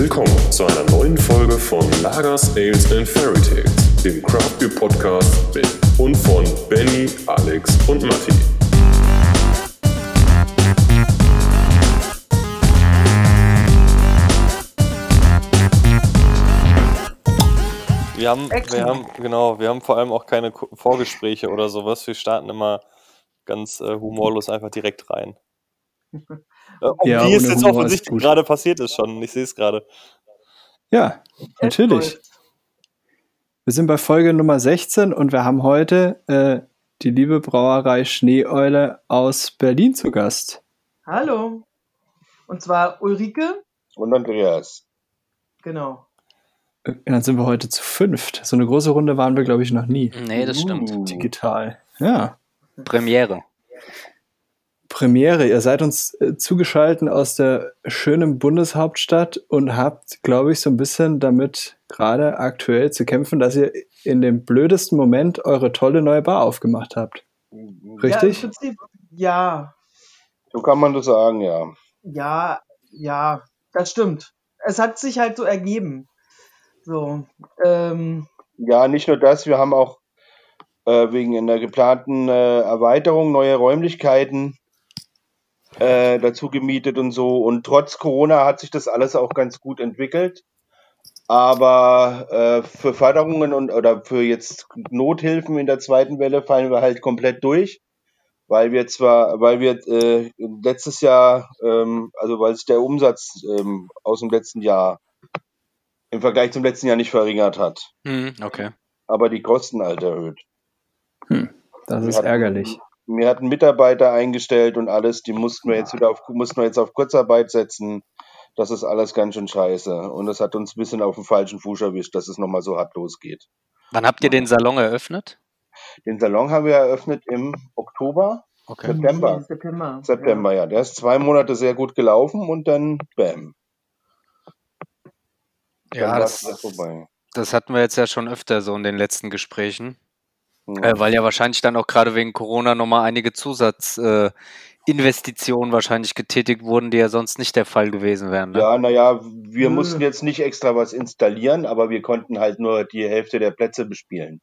Willkommen zu einer neuen Folge von Lagers, Ales and Fairy Tales, dem Craft Beer Podcast mit und von Benny, Alex und Matti. Wir haben, wir haben, genau, wir haben vor allem auch keine Vorgespräche oder sowas. Wir starten immer ganz äh, humorlos einfach direkt rein. Äh, Ja, wie es jetzt Humor offensichtlich gerade passiert ist schon. Ich sehe es gerade. Ja, natürlich. Wir sind bei Folge Nummer 16 und wir haben heute äh, die liebe Brauerei Schneeeule aus Berlin zu Gast. Hallo. Und zwar Ulrike, Und Andreas. genau. Äh, Dann sind wir heute zu fünft. So eine große Runde waren wir, glaube ich, noch nie. Nee, das stimmt. Uh, Digital. Ja. Premiere. Premiere. Ihr seid uns äh, zugeschaltet aus der schönen Bundeshauptstadt und habt, glaube ich, so ein bisschen damit gerade aktuell zu kämpfen, dass ihr in dem blödesten Moment eure tolle neue Bar aufgemacht habt. Richtig? Ja, im Prinzip, ja, So kann man das sagen, ja. ja, ja, das stimmt. Es hat sich halt so ergeben. So, ähm, Ja, nicht nur das, wir haben auch äh, wegen einer geplanten äh, Erweiterung neue Räumlichkeiten äh, dazu gemietet und so. Und trotz Corona hat sich das alles auch ganz gut entwickelt. Aber äh, für Förderungen und oder für jetzt Nothilfen in der zweiten Welle fallen wir halt komplett durch, weil wir zwar, weil wir äh, letztes Jahr, ähm, also weil sich der Umsatz ähm, aus dem letzten Jahr im Vergleich zum letzten Jahr nicht verringert hat, Hm, okay. aber die Kosten halt erhöht. Das Wir ist hatten- ärgerlich. Wir hatten Mitarbeiter eingestellt und alles, die mussten wir jetzt wieder auf, mussten wir jetzt auf Kurzarbeit setzen. Das ist alles ganz schön scheiße. Und das hat uns ein bisschen auf den falschen Fuß erwischt, dass es nochmal so hart losgeht. Wann habt ihr den Salon eröffnet? Den Salon haben wir eröffnet im Oktober, Okay. September. September. September, ja. Der ist zwei Monate sehr gut gelaufen und dann bam. Dann Ja, das, das hatten wir jetzt ja schon öfter so in den letzten Gesprächen. Hm. Äh, weil ja wahrscheinlich dann auch gerade wegen Corona nochmal einige Zusatzinvestitionen äh, wahrscheinlich getätigt wurden, die ja sonst nicht der Fall gewesen wären. Ne? Ja, naja, wir Hm. mussten jetzt nicht extra was installieren, aber wir konnten halt nur die Hälfte der Plätze bespielen.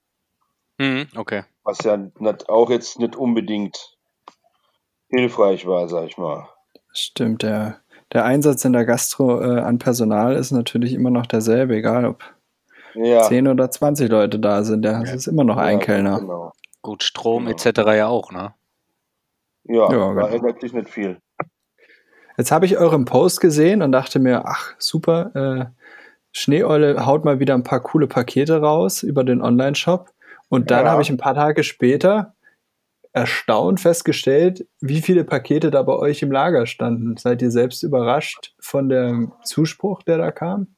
Hm, okay. Was ja nicht, auch jetzt nicht unbedingt hilfreich war, sag ich mal. Stimmt, der, der Einsatz in der Gastro äh, an Personal ist natürlich immer noch derselbe, egal ob Ja. 10 oder 20 Leute da sind. Ja, es ist immer noch ein ja, Kellner. Genau. Gut, Strom Genau. etc. ja auch, ne? Ja, Ja, da genau. ändert sich nicht viel. Jetzt habe ich euren Post gesehen und dachte mir, ach super, äh, Schneeeule haut mal wieder ein paar coole Pakete raus über den Online-Shop. Und dann Ja. habe ich ein paar Tage später erstaunt festgestellt, wie viele Pakete da bei euch im Lager standen. Seid ihr selbst überrascht von dem Zuspruch, der da kam?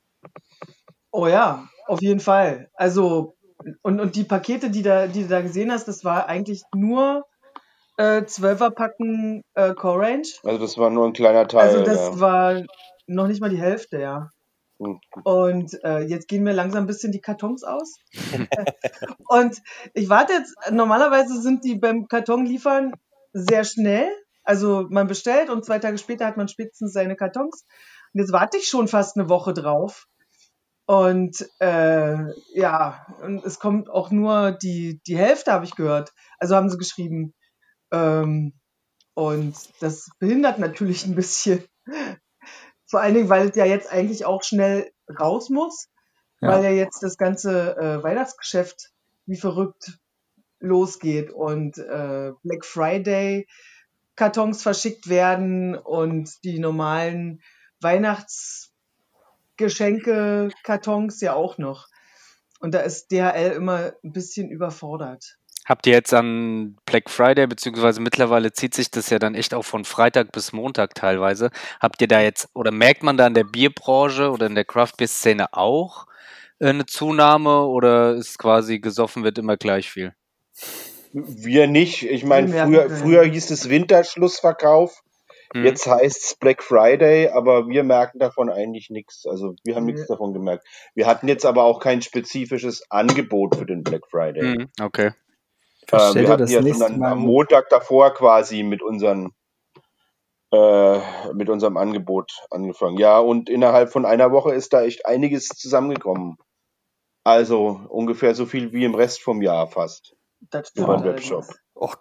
Oh ja, auf jeden Fall. Also, und, und die Pakete, die, da, die du da gesehen hast, das war eigentlich nur äh, 12er Packen äh, Core Range. Also das war nur ein kleiner Teil. Also das ja. war noch nicht mal die Hälfte, ja. Hm. Und äh, jetzt gehen mir langsam ein bisschen die Kartons aus. und ich warte jetzt, normalerweise sind die beim Karton liefern sehr schnell. Also man bestellt und zwei Tage später hat man spätestens seine Kartons. Und jetzt warte ich schon fast eine Woche drauf. Und äh, ja, und es kommt auch nur die, die Hälfte, habe ich gehört. Also haben sie geschrieben. Ähm, und das behindert natürlich ein bisschen. Vor allen Dingen, weil es ja jetzt eigentlich auch schnell raus muss, Ja. weil ja jetzt das ganze äh, Weihnachtsgeschäft wie verrückt losgeht und äh, Black Friday Kartons verschickt werden und die normalen Weihnachtsgeschenke Kartons ja auch noch. Und da ist DHL immer ein bisschen überfordert. Habt ihr jetzt an Black Friday, beziehungsweise mittlerweile zieht sich das ja dann echt auch von Freitag bis Montag teilweise. Habt ihr da jetzt, oder merkt man da in der Bierbranche oder in der Craft Beer Szene auch äh, eine Zunahme oder ist quasi gesoffen wird immer gleich viel? Wir nicht. Ich meine, früher, früher hieß es Winterschlussverkauf. Hm. Jetzt heißt es Black Friday, aber wir merken davon eigentlich nichts. Also wir haben Nee. nichts davon gemerkt. Wir hatten jetzt aber auch kein spezifisches Angebot für den Black Friday. Hm, okay. Äh, wir hatten das ja schon am Montag davor quasi mit unseren äh, mit unserem Angebot angefangen. Ja, und innerhalb von einer Woche ist da echt einiges zusammengekommen. Also ungefähr so viel wie im Rest vom Jahr fast. Das Über stimmt den Webshop. Och,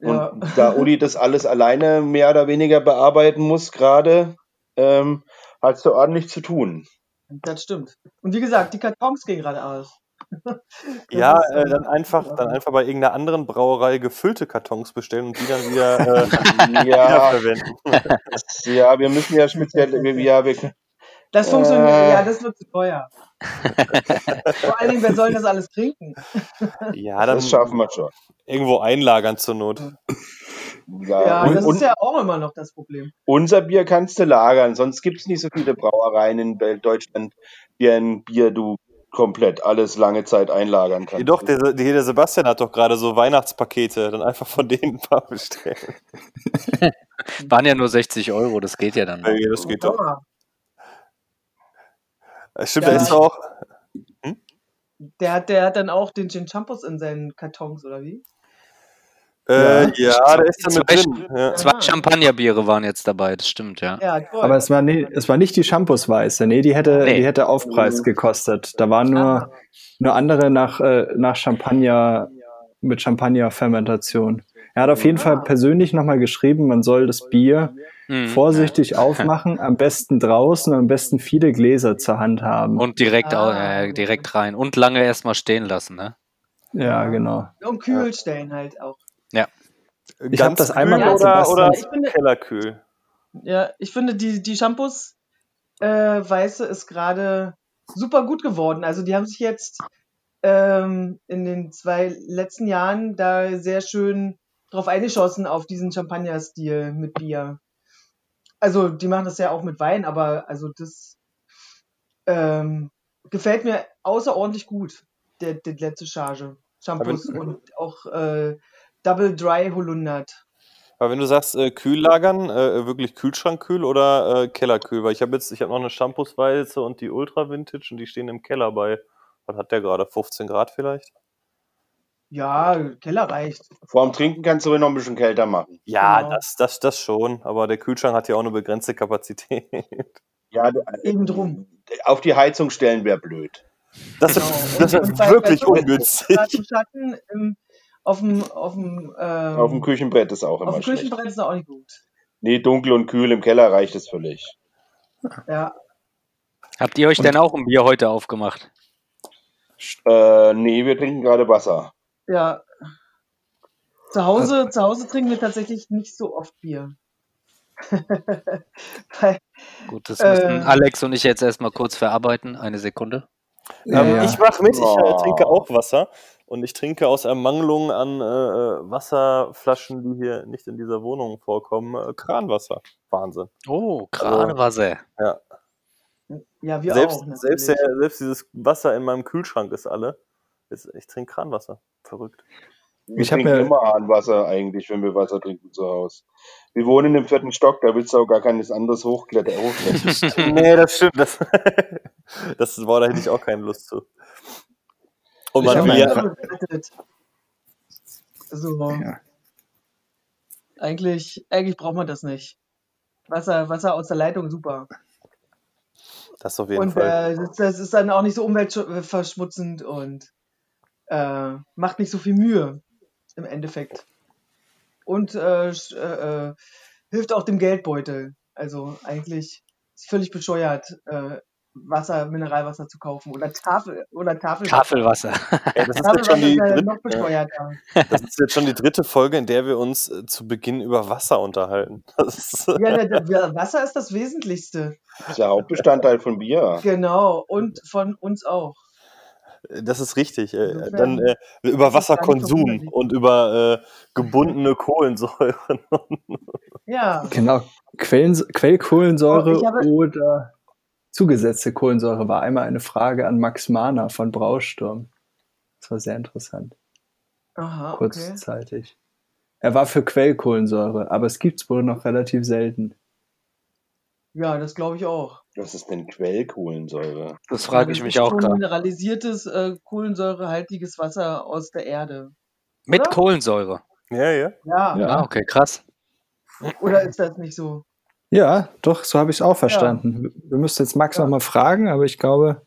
krass. Und Ja. da Uli das alles alleine mehr oder weniger bearbeiten muss gerade, ähm, hat du ordentlich zu tun. Das stimmt. Und wie gesagt, die Kartons gehen gerade aus. Das Ja, äh, dann einfach, dann einfach bei irgendeiner anderen Brauerei gefüllte Kartons bestellen und die dann wieder, äh, Ja, wiederverwenden. ja, wir müssen ja speziell, wir- ja, wir, Das funktioniert, Äh. ja, das wird zu teuer. Vor allen Dingen, wer soll das alles trinken? Ja, dann das schaffen wir schon. irgendwo einlagern zur Not. Ja, Ja, und, das ist ja auch immer noch das Problem. unser Bier kannst du lagern, sonst gibt es nicht so viele Brauereien in Deutschland, die ein Bier du komplett alles lange Zeit einlagern kannst. Jedoch, der, der, der Sebastian hat doch gerade so Weihnachtspakete, dann einfach von denen ein paar bestellen. Waren ja nur 60 Euro, das geht ja dann. Ja, das geht doch. Äh, Stimmt, Ja. da ist auch. der, hat, der hat dann auch den Gin Champus in seinen Kartons, oder wie? Äh, Ja. ja, da ist er mit Zwei- drin. Ja. Zwei Ah. Champagnerbiere waren jetzt dabei, das stimmt, ja. Ja. Aber es war, nie, es war nicht die Shampoos-Weiße. Nee, die hätte, Nee. die hätte Aufpreis gekostet. Da waren nur, nur andere nach, äh, nach Champagner, mit Champagner-Fermentation. Er hat auf jeden Ah. Fall persönlich nochmal geschrieben, man soll das Bier Mhm. vorsichtig aufmachen, am besten draußen, am besten viele Gläser zur Hand haben. Und direkt, Ah. äh, direkt rein. Und lange erstmal stehen lassen, ne? ja, genau. Und kühl stellen halt auch. Ich hab das einmal mit oder, oder Ich finde- Kellerkühl. Ja, ich finde, die, die Shampoos äh, Weiße ist gerade super gut geworden. Also die haben sich jetzt ähm, in den zwei letzten Jahren da sehr schön drauf eingeschossen auf diesen Champagner-Stil mit Bier. Also die machen das ja auch mit Wein, aber also das ähm, gefällt mir außerordentlich gut, der, der letzte Charge. Shampoos und auch äh, Double Dry Holundert. Aber wenn du sagst äh, kühl lagern, äh, wirklich Kühlschrankkühl oder äh, Kellerkühl? Weil ich habe jetzt, ich habe noch eine Shampoos-Weiße und die Ultra Vintage und die stehen im Keller bei, was hat der gerade, 15 Grad vielleicht? Ja, Keller reicht. Vor dem Trinken kannst du ruhig noch ein bisschen kälter machen. Ja, Genau. das, das, das schon, aber der Kühlschrank hat ja auch eine begrenzte Kapazität. Ja, du, Eben drum. auf die Heizung stellen wäre blöd. Das, Genau. das ist wirklich ungünstig. Schatten im, auf dem, auf dem, ähm, Auf dem Küchenbrett ist auch auf immer dem schlecht. Küchenbrett ist auch nicht gut. Nee, dunkel und kühl im Keller reicht es völlig. Ja, Habt ihr euch denn auch ein Bier heute aufgemacht? Äh, nee, wir trinken gerade Wasser. Ja. Zu Hause, zu Hause trinken wir tatsächlich nicht so oft Bier. Weil, Gut, das Äh. müssen Alex und ich jetzt erstmal kurz verarbeiten. Eine Sekunde. Ja, Ähm, ja. Ich mache mit, ich äh, trinke auch Wasser und ich trinke aus Ermangelung an äh, äh, Wasserflaschen, die hier nicht in dieser Wohnung vorkommen, äh, Kranwasser. Wahnsinn. Oh, Kranwasser. ja, wir Selbst, auch. natürlich. selbst, selbst dieses Wasser in meinem Kühlschrank ist alle. Ich trinke Kranwasser. Verrückt. Wir Ich trinken immer Hahnwasser eigentlich, wenn wir Wasser trinken zu Hause. Wir wohnen im vierten Stock, da willst du auch gar keines anderes hochklettern. hochklettern. nee, das stimmt. Das, das war, da hätte ich auch keine Lust zu. Und man will ja, einfach- bewertet. So. Ja. Eigentlich, eigentlich braucht man das nicht. Wasser, Wasser aus der Leitung, super. das auf jeden Und Fall. äh, das, das ist dann auch nicht so umweltverschmutzend und äh, macht nicht so viel Mühe im Endeffekt. Und äh, äh, äh, hilft auch dem Geldbeutel. Also eigentlich ist völlig bescheuert, äh, Wasser, Mineralwasser zu kaufen oder Tafel oder Tafelwasser. Tafelwasser. Ja, das, ist jetzt Tafelwasser schon die ja dritte, das ist jetzt schon die dritte Folge, in der wir uns äh, zu Beginn über Wasser unterhalten. Ist, Ja, der, der, Wasser ist das Wesentlichste. Das ist der Hauptbestandteil von Bier. Genau. Und von uns auch. Das ist richtig. Äh, Insofern dann äh, über Wasserkonsum und über äh, gebundene Kohlensäuren. Ja. Genau. Quellen, Quellkohlensäure Oh, oder zugesetzte Kohlensäure war einmal eine Frage an Max Mahner von Brausturm. Das war sehr interessant. Aha, okay. kurzzeitig. Er war für Quellkohlensäure, aber es gibt es wohl noch relativ selten. Ja, das glaube ich auch. Was ist denn Quellkohlensäure? Das frage ich mich auch gerade. mineralisiertes, äh, kohlensäurehaltiges Wasser aus der Erde. Mit oder? Kohlensäure. ja, ja. Ja. Ja. Ah, okay, krass. Oder ist das nicht so? Ja, doch, so habe ich es auch verstanden. Ja. Wir müssten jetzt Max ja. nochmal fragen, aber ich glaube,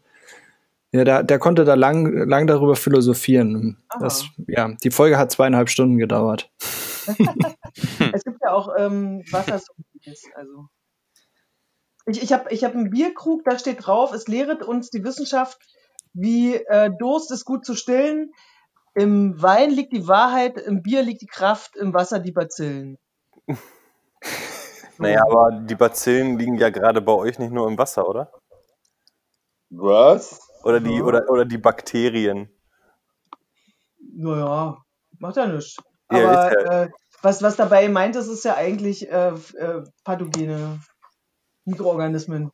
ja, der, der konnte da lang, lang darüber philosophieren. Das, ja, die Folge hat zweieinhalb Stunden gedauert. es gibt ja auch ähm, Wassersmoothies. Also. Ich, ich habe ich hab einen Bierkrug, da steht drauf, es lehret uns die Wissenschaft, wie äh, Durst ist gut zu stillen. Im Wein liegt die Wahrheit, im Bier liegt die Kraft, im Wasser die Bazillen. Naja, aber die Bazillen liegen ja gerade bei euch nicht nur im Wasser, oder? Was? Oder die, ja. oder, oder die Bakterien. Naja, macht ja nichts. Ja, Aber ja. Äh, was, was dabei meint, das ist ja eigentlich äh, äh, pathogene Mikroorganismen.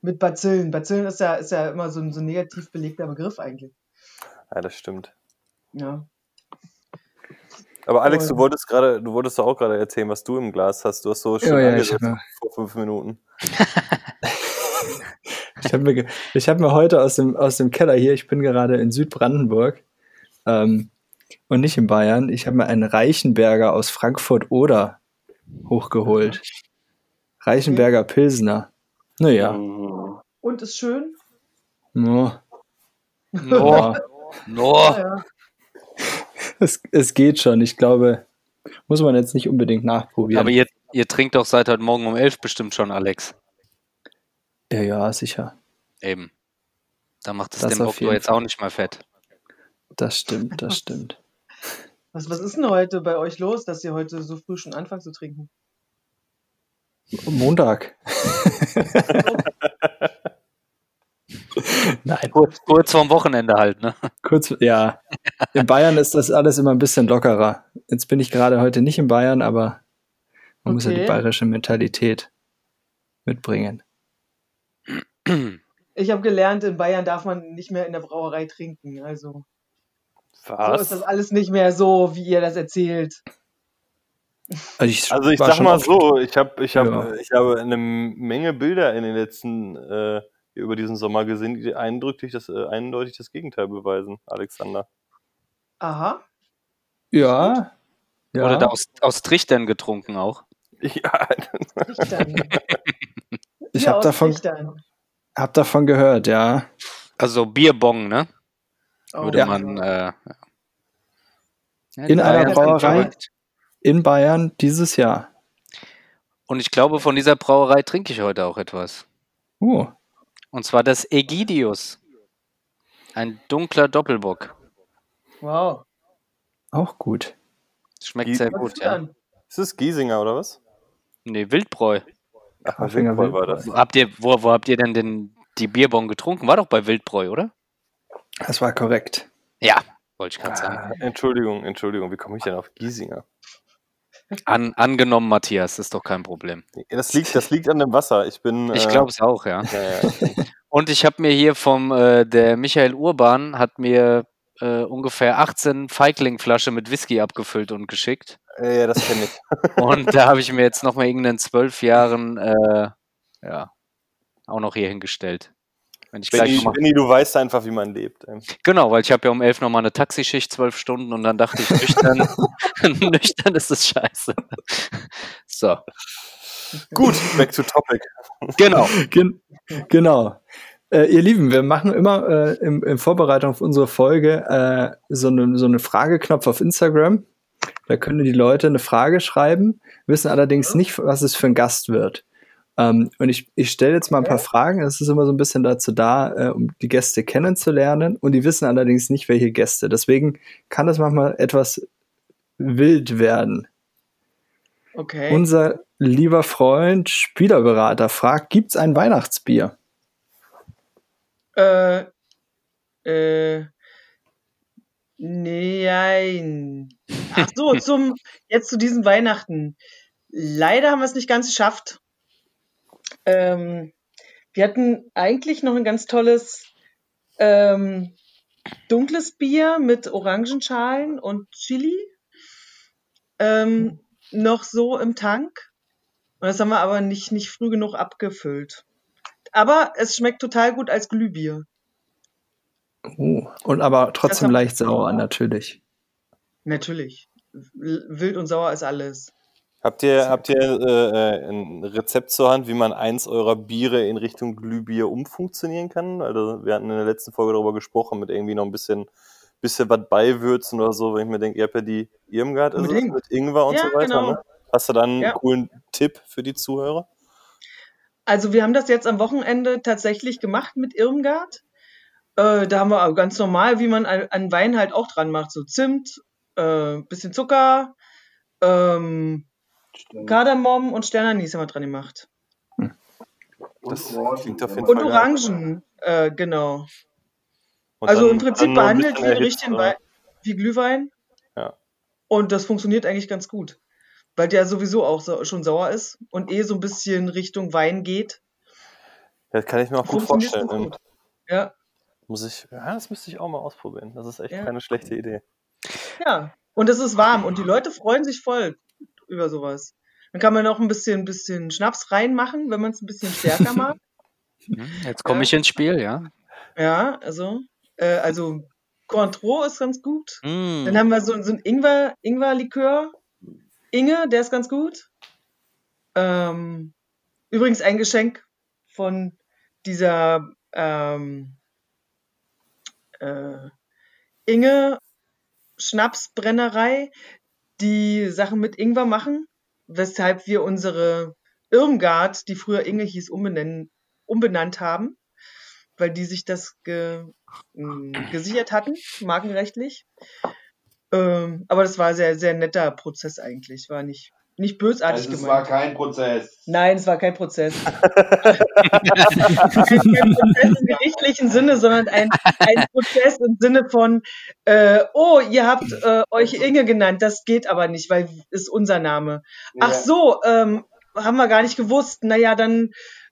Mit Bazillen. Bazillen ist ja, ist ja immer so ein, so ein negativ belegter Begriff eigentlich. Ja, das stimmt. Ja. Aber Alex, du wolltest gerade, du wolltest doch auch gerade erzählen, was du im Glas hast. Du hast so schön ja, ja, vor fünf Minuten. ich habe mir, hab mir heute aus dem, aus dem Keller hier, ich bin gerade in Südbrandenburg ähm, und nicht in Bayern, ich habe mir einen Reichenberger aus Frankfurt-Oder hochgeholt. Reichenberger Pilsner. Naja. Und ist schön? No. No. No. Ja, es, es geht schon. Ich glaube, muss man jetzt nicht unbedingt nachprobieren. Aber ihr, ihr trinkt doch seit heute Morgen um elf bestimmt schon, Alex. Ja, ja, sicher. Eben. Da macht es das den Doktor jetzt auch nicht mal fett. Das stimmt, das stimmt. Was, was ist denn heute bei euch los, dass ihr heute so früh schon anfangt zu trinken? Montag. Nein. Kurz, kurz vorm Wochenende halt, ne? Kurz, ja. In Bayern ist das alles immer ein bisschen lockerer. Jetzt bin ich gerade heute nicht in Bayern, aber man okay. muss ja die bayerische Mentalität mitbringen. Ich habe gelernt, in Bayern darf man nicht mehr in der Brauerei trinken. Also Was? so ist das alles nicht mehr so, wie ihr das erzählt. Also ich, also ich sag mal so, ich habe ich hab, ja. ich hab eine Menge Bilder in den letzten äh, über diesen Sommer gesehen, die eindrücklich das, äh, eindeutig das Gegenteil beweisen, Alexander. Aha. Ja. ja. Oder da aus, aus Trichtern getrunken auch. Ja. Trichtern. ich habe davon, hab davon gehört, ja. Also Bierbong, ne? Oh, Würde ja. man. Äh, ja, in einer Brauerei in Bayern dieses Jahr. Und ich glaube, von dieser Brauerei trinke ich heute auch etwas. Oh. Und zwar das Ägidius. Ein dunkler Doppelbock. Wow. Auch gut. Schmeckt Gie sehr gut, ja. Ist das Giesinger oder was? Nee, Wildbräu. Ach, bei Wildbräu war das. Habt ihr, wo, wo habt ihr denn den, die Bierbon getrunken? War doch bei Wildbräu, oder? Das war korrekt. Ja, wollte ich gerade sagen. Ah, Entschuldigung, Entschuldigung, wie komme ich denn auf Giesinger? An, angenommen, Matthias, ist doch kein Problem. Das liegt, das liegt an dem Wasser. Ich bin. Ich glaube es auch, ja. ja, ja. Und ich habe mir hier vom äh, der Michael Urban hat mir äh, ungefähr 18 Feigling-Flasche mit Whisky abgefüllt und geschickt. Ja, das kenne ich. und da habe ich mir jetzt nochmal irgendeinen zwölf Jahren äh, ja auch noch hier hingestellt. Wenn ich Benni, gleich Benni, du weißt einfach, wie man lebt. Genau, weil ich habe ja um elf nochmal eine Taxischicht, zwölf Stunden und dann dachte ich, nüchtern, nüchtern ist es scheiße. So. Gut, back to topic. Genau. Gen genau. Äh, ihr Lieben, wir machen immer äh, in, in, Vorbereitung auf unsere Folge äh, so, eine, so eine Frageknopf auf Instagram. Da können die Leute eine Frage schreiben, wissen allerdings nicht, was es für ein Gast wird. Ähm, und ich, ich stelle jetzt mal ein paar Fragen. Das ist immer so ein bisschen dazu da, äh, um die Gäste kennenzulernen. Und die wissen allerdings nicht, welche Gäste. Deswegen kann das manchmal etwas wild werden. Okay. Unser lieber Freund, Spielerberater, fragt: Gibt es ein Weihnachtsbier? Äh, äh, nein. Ach so, zum, jetzt zu diesem Weihnachten. Leider haben wir es nicht ganz geschafft. Ähm, wir hatten eigentlich noch ein ganz tolles ähm, dunkles Bier mit Orangenschalen und Chili. Ähm, noch so im Tank. Und das haben wir aber nicht, nicht früh genug abgefüllt. Aber es schmeckt total gut als Glühbier. Oh, und aber trotzdem leicht sauer, natürlich. Natürlich. Wild und sauer ist alles. Habt ihr, habt ihr äh, ein Rezept zur Hand, wie man eins eurer Biere in Richtung Glühbier umfunktionieren kann? Also wir hatten in der letzten Folge darüber gesprochen, mit irgendwie noch ein bisschen, bisschen was beiwürzen oder so, wenn ich mir denke, ihr habt ja die Irmgard ist es, mit Ingwer und ja, so weiter. Genau. Ne? Hast du dann einen ja. coolen Tipp für die Zuhörer? Also wir haben das jetzt am Wochenende tatsächlich gemacht mit Irmgard. Äh, da haben wir ganz normal, wie man an Wein halt auch dran macht, so Zimt, äh, bisschen Zucker, ähm, Kardamom und Sternanis haben wir dran gemacht. Hm. Das klingt auf jeden und Fall. Und Orangen, äh, genau. Und also im Prinzip behandelt wie, richtigen Wein, wie Glühwein. Ja. Und das funktioniert eigentlich ganz gut. Weil der sowieso auch so, schon sauer ist und eh so ein bisschen Richtung Wein geht. Das kann ich mir auch gut vorstellen. Gut. Ja. Muss ich, ja, das müsste ich auch mal ausprobieren. Das ist echt ja. keine schlechte Idee. Ja, und es ist warm und die Leute freuen sich voll über sowas. Dann kann man auch ein bisschen, bisschen Schnaps reinmachen, wenn man es ein bisschen stärker mag. Jetzt komme ich ins Spiel, ja. Ja, also, äh, also Cointreau ist ganz gut. Mm. Dann haben wir so, so ein Ingwer, Ingwer-Likör. Inge, der ist ganz gut. Ähm, übrigens ein Geschenk von dieser ähm, äh, Inge Schnapsbrennerei, die Sachen mit Ingwer machen, weshalb wir unsere Irmgard, die früher Inge hieß, umbenennen, umbenannt haben, weil die sich das ge, mh, gesichert hatten, markenrechtlich. Ähm, aber das war sehr, sehr netter Prozess eigentlich, war nicht nicht bösartig also es gemeint. Es war kein Prozess. Nein, es war kein Prozess. kein Prozess im gerichtlichen Sinne, sondern ein, ein Prozess im Sinne von, äh, oh, ihr habt äh, euch Inge genannt, das geht aber nicht, weil ist unser Name. Ja. Ach so, ähm, haben wir gar nicht gewusst. Naja, dann,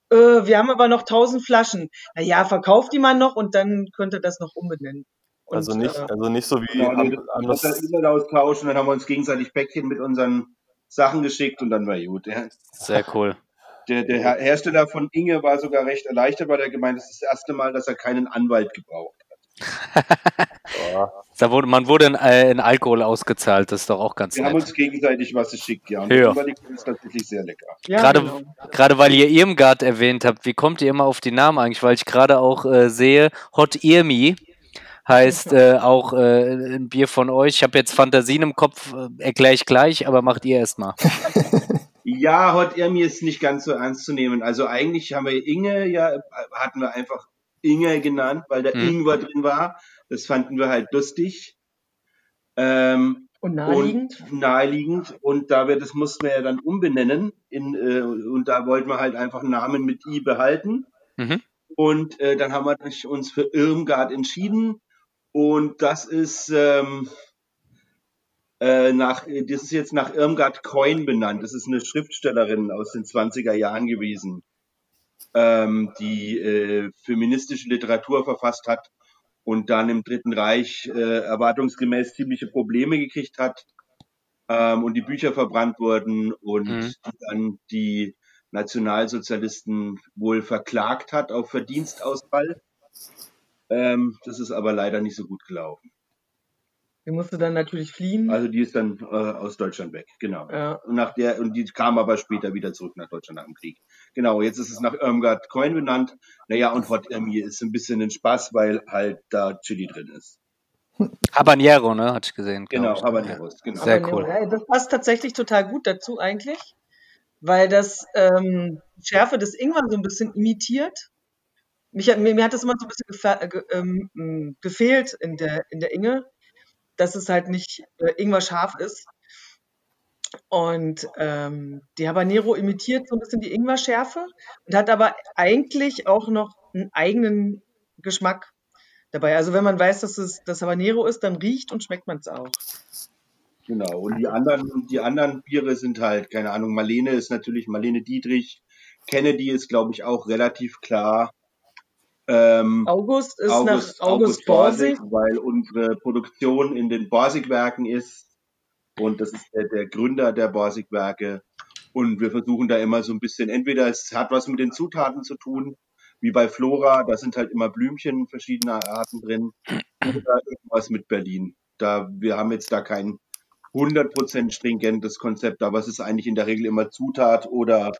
äh, wir haben aber noch tausend Flaschen. Naja, verkauft die mal noch und dann könnt ihr das noch umbenennen. Und, also nicht, äh, also nicht so wie genau, am, am das E-Mail austauschen, dann haben wir uns gegenseitig Päckchen mit unseren Sachen geschickt und dann war gut. Ja. Sehr cool. Der, der Hersteller von Inge war sogar recht erleichtert, weil er gemeint, das ist das erste Mal, dass er keinen Anwalt gebraucht hat. da wurde, man wurde in, äh, in, Alkohol ausgezahlt, das ist doch auch ganz Wir nett. haben uns gegenseitig was geschickt, ja. Und ja. das ist tatsächlich sehr lecker. Ja, gerade, genau. gerade weil ihr Irmgard erwähnt habt, wie kommt ihr immer auf die Namen eigentlich? Weil ich gerade auch äh, sehe, Hot Irmi heißt äh, auch äh, ein Bier von euch. Ich habe jetzt Fantasien im Kopf, äh, erkläre ich gleich, aber macht ihr erstmal. ja, Hot Irmi ist nicht ganz so ernst zu nehmen. Also eigentlich haben wir Inge ja, hatten wir einfach Inge genannt, weil da hm. Ingwer drin war. Das fanden wir halt lustig. Ähm, und naheliegend? Und naheliegend. Und da wir, das mussten wir ja dann umbenennen. In, äh, und da wollten wir halt einfach einen Namen mit I behalten. Mhm. Und äh, dann haben wir uns für Irmgard entschieden. Und das ist ähm, äh, nach, das ist jetzt nach Irmgard Coin benannt. Das ist eine Schriftstellerin aus den 20er Jahren gewesen, ähm, die äh, feministische Literatur verfasst hat und dann im Dritten Reich äh, erwartungsgemäß ziemliche Probleme gekriegt hat ähm, und die Bücher verbrannt wurden und mhm. dann die Nationalsozialisten wohl verklagt hat auf Verdienstausfall. Ähm, das ist aber leider nicht so gut gelaufen. Die musste dann natürlich fliehen. Also die ist dann äh, aus Deutschland weg, genau. Ja. Und, nach der, und die kam aber später wieder zurück nach Deutschland nach dem Krieg. Genau, jetzt ist es nach Irmgard Coin benannt. Naja, und Hot Irmi ist ein bisschen ein Spaß, weil halt da Chili drin ist. Habanero, ne, hatte ich gesehen. Genau, ich. Habaneros, genau. Sehr cool. Das passt tatsächlich total gut dazu eigentlich, weil das ähm, Schärfe des Ingwer so ein bisschen imitiert mich, mir, mir hat das immer so ein bisschen ge, ähm, gefehlt in der, in der Inge, dass es halt nicht äh, Ingwer scharf ist. Und ähm, die Habanero imitiert so ein bisschen die Ingwer-Schärfe und hat aber eigentlich auch noch einen eigenen Geschmack dabei. Also wenn man weiß, dass es das Habanero ist, dann riecht und schmeckt man es auch. Genau, und die anderen, die anderen Biere sind halt, keine Ahnung, Marlene ist natürlich Marlene Dietrich, Kennedy ist, glaube ich, auch relativ klar. Ähm, August ist August, nach August, August Borsig, weil unsere Produktion in den Borsig-Werken ist und das ist der, der Gründer der Borsig-Werke und wir versuchen da immer so ein bisschen, entweder es hat was mit den Zutaten zu tun, wie bei Flora, da sind halt immer Blümchen verschiedener Arten drin oder irgendwas mit Berlin. Da, wir haben jetzt da kein 100% stringentes Konzept, aber es ist eigentlich in der Regel immer Zutat oder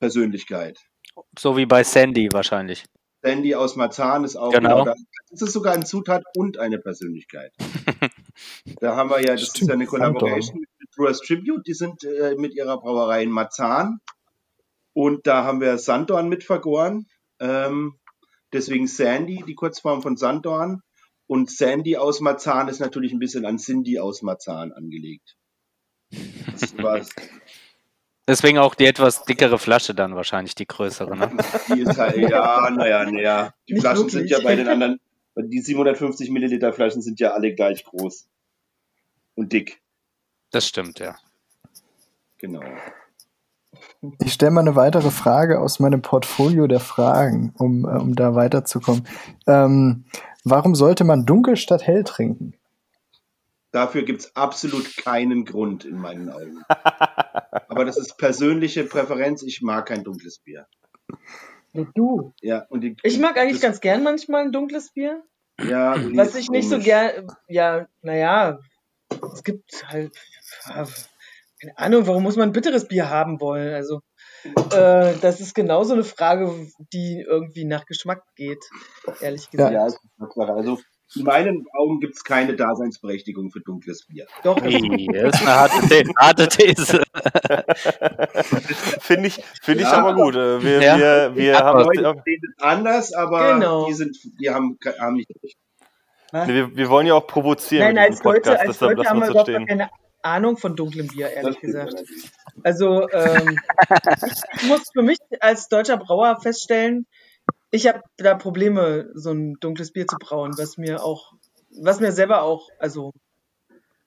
Persönlichkeit. So wie bei Sandy wahrscheinlich. Sandy aus Marzahn ist auch genau. genau das ist sogar eine Zutat und eine Persönlichkeit. da haben wir ja, das Stimmt, ist ja eine Collaboration mit Brewers Tribute, die sind äh, mit ihrer Brauerei in Marzahn und da haben wir Sanddorn mit vergoren. Ähm, deswegen Sandy, die Kurzform von Sanddorn. Und Sandy aus Marzahn ist natürlich ein bisschen an Cindy aus Marzahn angelegt. Das war's. Deswegen auch die etwas dickere Flasche dann wahrscheinlich, die größere, ne? Die ist halt, ja, naja, naja. Die Nicht Flaschen wirklich. sind ja bei den anderen, die 750 Milliliter Flaschen sind ja alle gleich groß. Und dick. Das stimmt, ja. Genau. Ich stelle mal eine weitere Frage aus meinem Portfolio der Fragen, um, äh, um da weiterzukommen. Ähm, warum sollte man dunkel statt hell trinken? Dafür gibt es absolut keinen Grund in meinen Augen. Aber das ist persönliche Präferenz. Ich mag kein dunkles Bier. Du? Ja, und die, ich mag eigentlich ganz gern manchmal ein dunkles Bier. Ja, was ich nicht so gern, ja, naja, es gibt halt, keine Ahnung, warum muss man ein bitteres Bier haben wollen? Also, äh, das ist genauso eine Frage, die irgendwie nach Geschmack geht, ehrlich gesagt. Ja, ja also in meinen Augen gibt es keine Daseinsberechtigung für dunkles Bier. Doch, das ist eine harte, harte These. Finde ich, find ja, ich aber gut. Äh, wir, ja. wir, wir haben Leute sehen es anders, aber genau. die, sind, die haben, haben nicht recht. Wir, wir, wollen ja auch provozieren. Nein, als Leute, als Leute haben wir überhaupt keine Ahnung von dunklem Bier, ehrlich gesagt. Also ähm, ich muss für mich als deutscher Brauer feststellen, ich habe da Probleme, so ein dunkles Bier zu brauen, was mir auch, was mir selber auch, also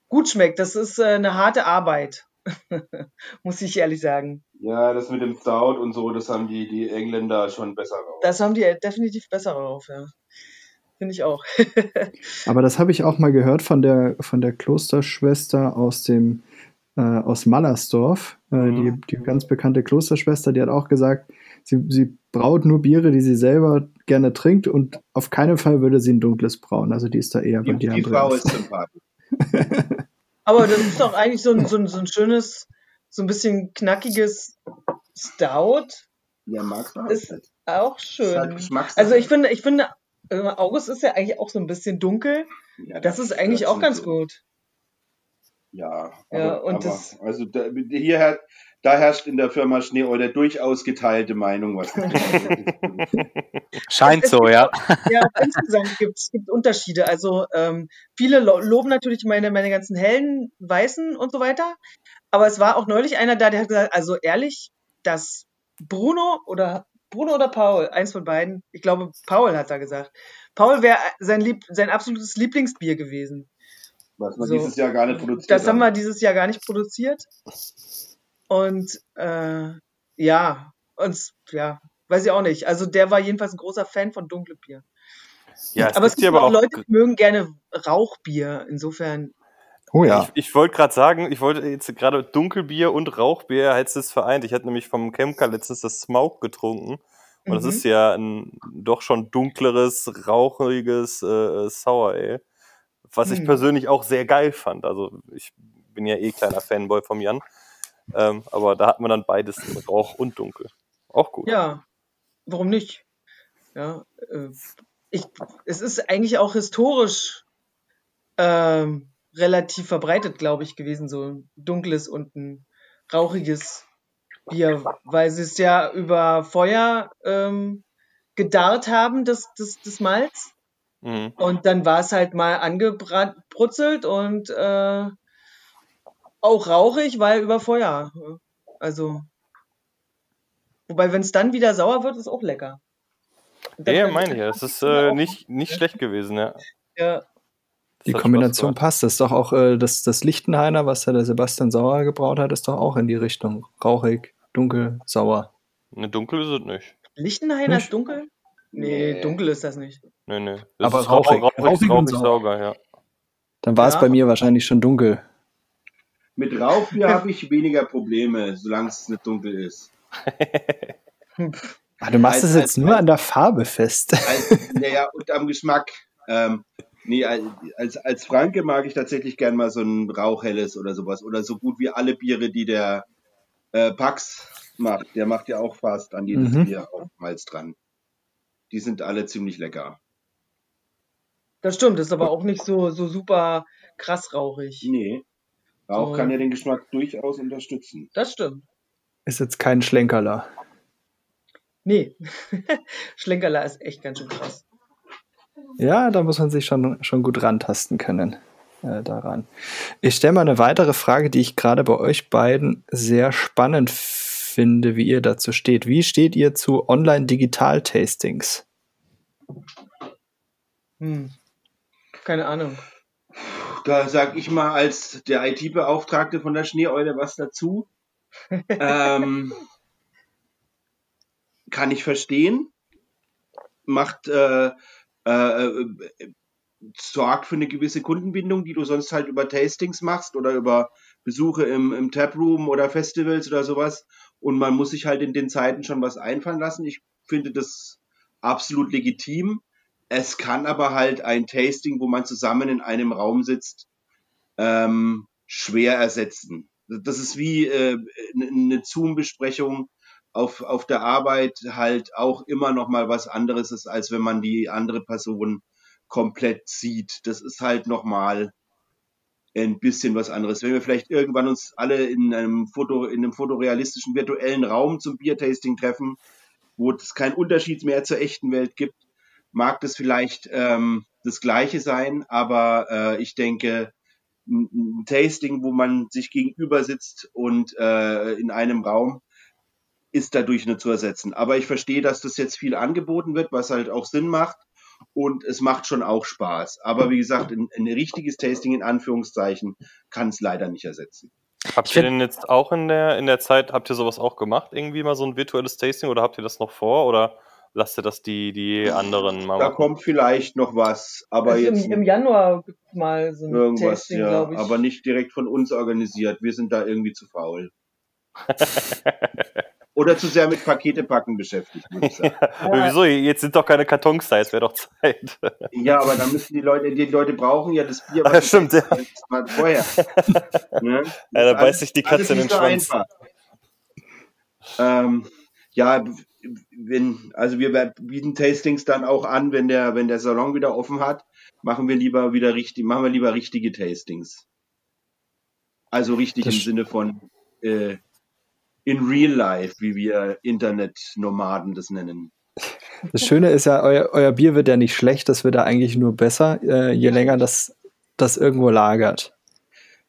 gut schmeckt. Das ist äh, eine harte Arbeit, muss ich ehrlich sagen. Ja, das mit dem Stout und so, das haben die, die Engländer schon besser drauf. Das haben die definitiv besser drauf, ja. Finde ich auch. Aber das habe ich auch mal gehört von der, von der Klosterschwester aus dem äh, aus Mallersdorf, äh, mhm. die, die ganz bekannte Klosterschwester, die hat auch gesagt, sie, sie braut nur Biere, die sie selber gerne trinkt und auf keinen Fall würde sie ein dunkles brauen. Also die ist da eher die, bei dir. Die Frau ist sympathisch. Aber das ist doch eigentlich so ein, so ein, so ein schönes, so ein bisschen knackiges Stout. Ja, magst du Ist auch schön. Halt also ich finde, ich finde, äh, August ist ja eigentlich auch so ein bisschen dunkel. Ja, das, das, ist eigentlich auch ganz gut. Ja, aber, ja, und aber, das, also da, hier da herrscht in der Firma Schneeoder durchaus geteilte Meinung, was Scheint so, ja. Ja, insgesamt gibt es Unterschiede. Also ähm, viele loben natürlich meine, meine ganzen hellen, weißen und so weiter. Aber es war auch neulich einer da, der hat gesagt, also ehrlich, dass Bruno oder Bruno oder Paul, eins von beiden, ich glaube, Paul hat da gesagt. Paul wäre sein, Lieb, sein absolutes Lieblingsbier gewesen. Was wir so, dieses Jahr gar nicht produziert Das haben wir dieses Jahr gar nicht produziert. Und äh, ja, und ja, weiß ich auch nicht. Also der war jedenfalls ein großer Fan von dunklem Bier. Ja, es aber es gibt aber auch Leute, die mögen gerne Rauchbier. Insofern. Oh ja. Ich, ich wollte gerade sagen, ich wollte jetzt gerade Dunkelbier und Rauchbier heißt es vereint. Ich hatte nämlich vom Kemker letztens das Smaug getrunken. Und mhm. das ist ja ein doch schon dunkleres, rauchiges äh, Sour Ale. Was ich persönlich auch sehr geil fand. Also ich bin ja eh kleiner Fanboy vom Jan. Ähm, aber da hat man dann beides, Rauch und Dunkel. Auch gut. Ja, warum nicht? Ja, äh, ich, es ist eigentlich auch historisch ähm, relativ verbreitet, glaube ich, gewesen, so ein dunkles und ein rauchiges Bier, weil sie es ja über Feuer ähm, gedarrt haben, das, das, das Malz. Mhm. Und dann war es halt mal angebrutzelt und äh, auch rauchig, weil über Feuer. Also. Wobei, wenn es dann wieder sauer wird, ist auch lecker. Ja, meine ich. Es ist äh, nicht, nicht schlecht gewesen, ja. Ja. Die Kombination passt. Das ist doch auch äh, das, das Lichtenhainer, was ja der Sebastian Sauer gebraut hat, ist doch auch in die Richtung. Rauchig, dunkel, sauer. Ne, dunkel ist es nicht. Lichtenhainer ist dunkel? Nee, nee, dunkel ist das nicht. Nee, nee. Das Aber rauchig. Rauchig, rauchig, rauchig sauer, ja. Dann war es bei mir wahrscheinlich schon dunkel. Mit Rauchbier habe ich weniger Probleme, solange es nicht dunkel ist. ah, du machst es jetzt als, nur an der Farbe fest. Naja, und am Geschmack. Ähm, Nee, als, als Franke mag ich tatsächlich gern mal so ein Rauchhelles oder sowas. Oder so gut wie alle Biere, die der äh, Pax macht. Der macht ja auch fast an jedes mhm. Bier auf Malz dran. Die sind alle ziemlich lecker. Das stimmt, ist aber auch nicht so, so super krass rauchig. Nee. Rauch so. kann ja den Geschmack durchaus unterstützen. Das stimmt. Ist jetzt kein Schlenkerler. Nee. Schlenkerler ist echt ganz schön krass. Ja, da muss man sich schon, schon gut rantasten können äh, daran. Ich stelle mal eine weitere Frage, die ich gerade bei euch beiden sehr spannend finde, wie ihr dazu steht. Wie steht ihr zu Online-Digital-Tastings? Hm. Keine Ahnung. Da sage ich mal als der IT-Beauftragte von der Schneeeule was dazu. ähm, kann ich verstehen. Macht äh, äh, sorgt für eine gewisse Kundenbindung, die du sonst halt über Tastings machst oder über Besuche im, im Taproom oder Festivals oder sowas. Und man muss sich halt in den Zeiten schon was einfallen lassen. Ich finde das absolut legitim. Es kann aber halt ein Tasting, wo man zusammen in einem Raum sitzt, ähm, schwer ersetzen. Das ist wie äh, eine Zoom-Besprechung auf, auf der Arbeit halt auch immer noch mal was anderes ist, als wenn man die andere Person komplett sieht. Das ist halt noch mal ein bisschen was anderes. Wenn wir vielleicht irgendwann uns alle in einem Foto, in einem fotorealistischen virtuellen Raum zum Biertasting treffen, wo es keinen Unterschied mehr zur echten Welt gibt, mag das vielleicht ähm, das Gleiche sein, aber äh, ich denke, ein, Tasting, wo man sich gegenüber sitzt und äh, in einem Raum, ist dadurch nicht zu ersetzen. Aber ich verstehe, dass das jetzt viel angeboten wird, was halt auch Sinn macht. Und es macht schon auch Spaß. Aber wie gesagt, ein, ein richtiges Tasting in Anführungszeichen kann es leider nicht ersetzen. Habt ihr denn jetzt auch in der, in der Zeit, habt ihr sowas auch gemacht? Irgendwie mal so ein virtuelles Tasting oder habt ihr das noch vor? Oder lasst ihr das die, die anderen mal Da machen? kommt vielleicht noch was, aber also jetzt. Im, Im Januar mal so ein irgendwas, Tasting, ja, glaube ich. Aber nicht direkt von uns organisiert. Wir sind da irgendwie zu faul. Oder zu sehr mit Pakete packen beschäftigt, würde ich sagen. Ja. Wieso? Jetzt sind doch keine Kartons da, jetzt wäre doch Zeit. Ja, aber dann müssen die Leute, die Leute brauchen ja das Bier, was ja, stimmt, ja. Mal vorher. ne? Ja, da beißt sich die Katze in den Schwanz. Ähm, ja, wenn, also wir bieten Tastings dann auch an, wenn der, wenn der Salon wieder offen hat, machen wir lieber wieder richtig, machen wir lieber richtige Tastings. Also richtig das im Sinne von äh, in real life, wie wir Internetnomaden das nennen. Das Schöne ist ja, euer, euer Bier wird ja nicht schlecht, das wird ja eigentlich nur besser, äh, je länger das, das irgendwo lagert.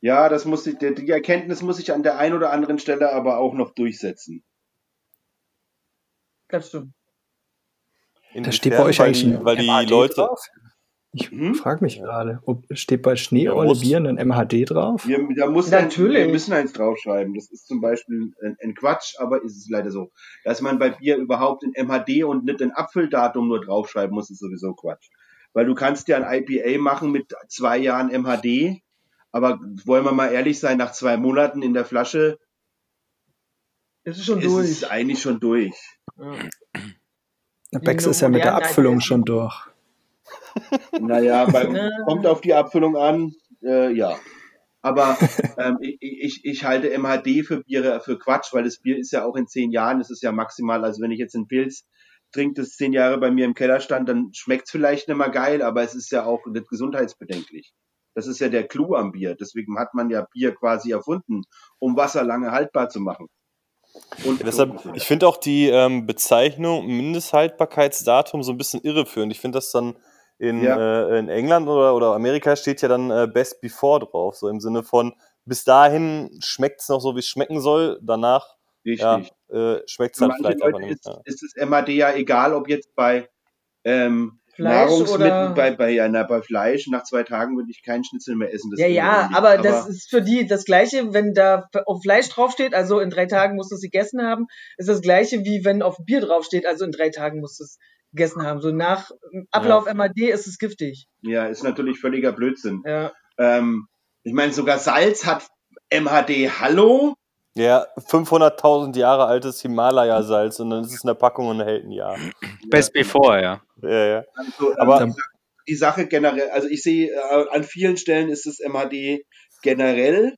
Ja, das muss ich, die Erkenntnis muss ich an der einen oder anderen Stelle aber auch noch durchsetzen. Ganz stimmt. Da steht bei euch eigentlich weil, weil die Leute, drauf? Ich hm? frage mich gerade, ob steht bei Schneeolle ja, Bier ein MHD drauf? Wir, da muss Natürlich. Ein, wir müssen eins draufschreiben. Das ist zum Beispiel ein, ein, Quatsch, aber ist es leider so. Dass man bei Bier überhaupt ein MHD und nicht ein Apfeldatum nur draufschreiben muss, ist sowieso Quatsch. Weil du kannst ja ein IPA machen mit zwei Jahren MHD, aber wollen wir mal ehrlich sein, nach zwei Monaten in der Flasche ist es schon ist durch. Ist es eigentlich schon durch. Ja. Der Bex ist ja mit der Abfüllung schon durch. Naja, bei, kommt auf die Abfüllung an, äh, ja. Aber ähm, ich, ich, ich halte MHD für Biere für Quatsch, weil das Bier ist ja auch in zehn Jahren, das ist ja maximal, also wenn ich jetzt einen Pilz trinke, das zehn Jahre bei mir im Keller stand, dann schmeckt es vielleicht nicht mehr geil, aber es ist ja auch nicht gesundheitsbedenklich. Das ist ja der Clou am Bier. Deswegen hat man ja Bier quasi erfunden, um Wasser lange haltbar zu machen. Und deshalb, ich finde auch die ähm, Bezeichnung Mindesthaltbarkeitsdatum so ein bisschen irreführend. Ich finde das dann in, ja. äh, in England oder, oder Amerika steht ja dann äh, Best Before drauf, so im Sinne von bis dahin schmeckt es noch so, wie es schmecken soll, danach ja, äh, schmeckt es dann vielleicht Leute aber nicht. Ist, ja. ist das MAD ja egal, ob jetzt bei ähm, Nahrungsmitteln, bei, bei, ja, na, bei Fleisch, nach zwei Tagen würde ich keinen Schnitzel mehr essen. ja, ja, aber, aber, das ist für die das Gleiche, wenn da auf Fleisch draufsteht, also in drei Tagen musst du es gegessen haben, ist das Gleiche wie wenn auf Bier draufsteht, also in drei Tagen musst du es gegessen haben. So nach Ablauf ja. MAD ist es giftig. Ja, ist natürlich völliger Blödsinn. Ja. Ähm, ich meine, sogar Salz hat MHD Hallo. Ja, 500.000 Jahre altes Himalaya-Salz und dann ist es in der Packung und hält ein Jahr. Best before, ja. Ja, ja. Also, ähm, Aber die Sache generell, also ich sehe, äh, an vielen Stellen ist das MHD generell.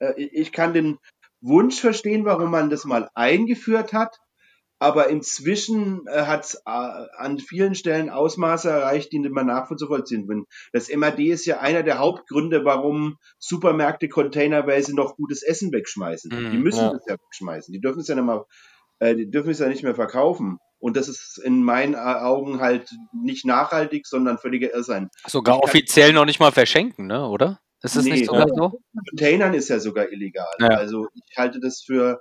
Äh, ich kann den Wunsch verstehen, warum man das mal eingeführt hat, aber inzwischen äh, hat es äh, an vielen Stellen Ausmaße erreicht, die nicht mehr nachvollziehen sind. Das MAD ist ja einer der Hauptgründe, warum Supermärkte containerweise noch gutes Essen wegschmeißen. Mm, die müssen ja. das ja wegschmeißen. Die dürfen es ja nicht mehr, äh, die dürfen es ja nicht mehr verkaufen. Und das ist in meinen Augen halt nicht nachhaltig, sondern völliger Irrsinn. Sogar offiziell noch nicht mal verschenken, ne? oder? Ist das nee, nicht sogar so? Containern ist ja sogar illegal. Ja. Also ich halte das für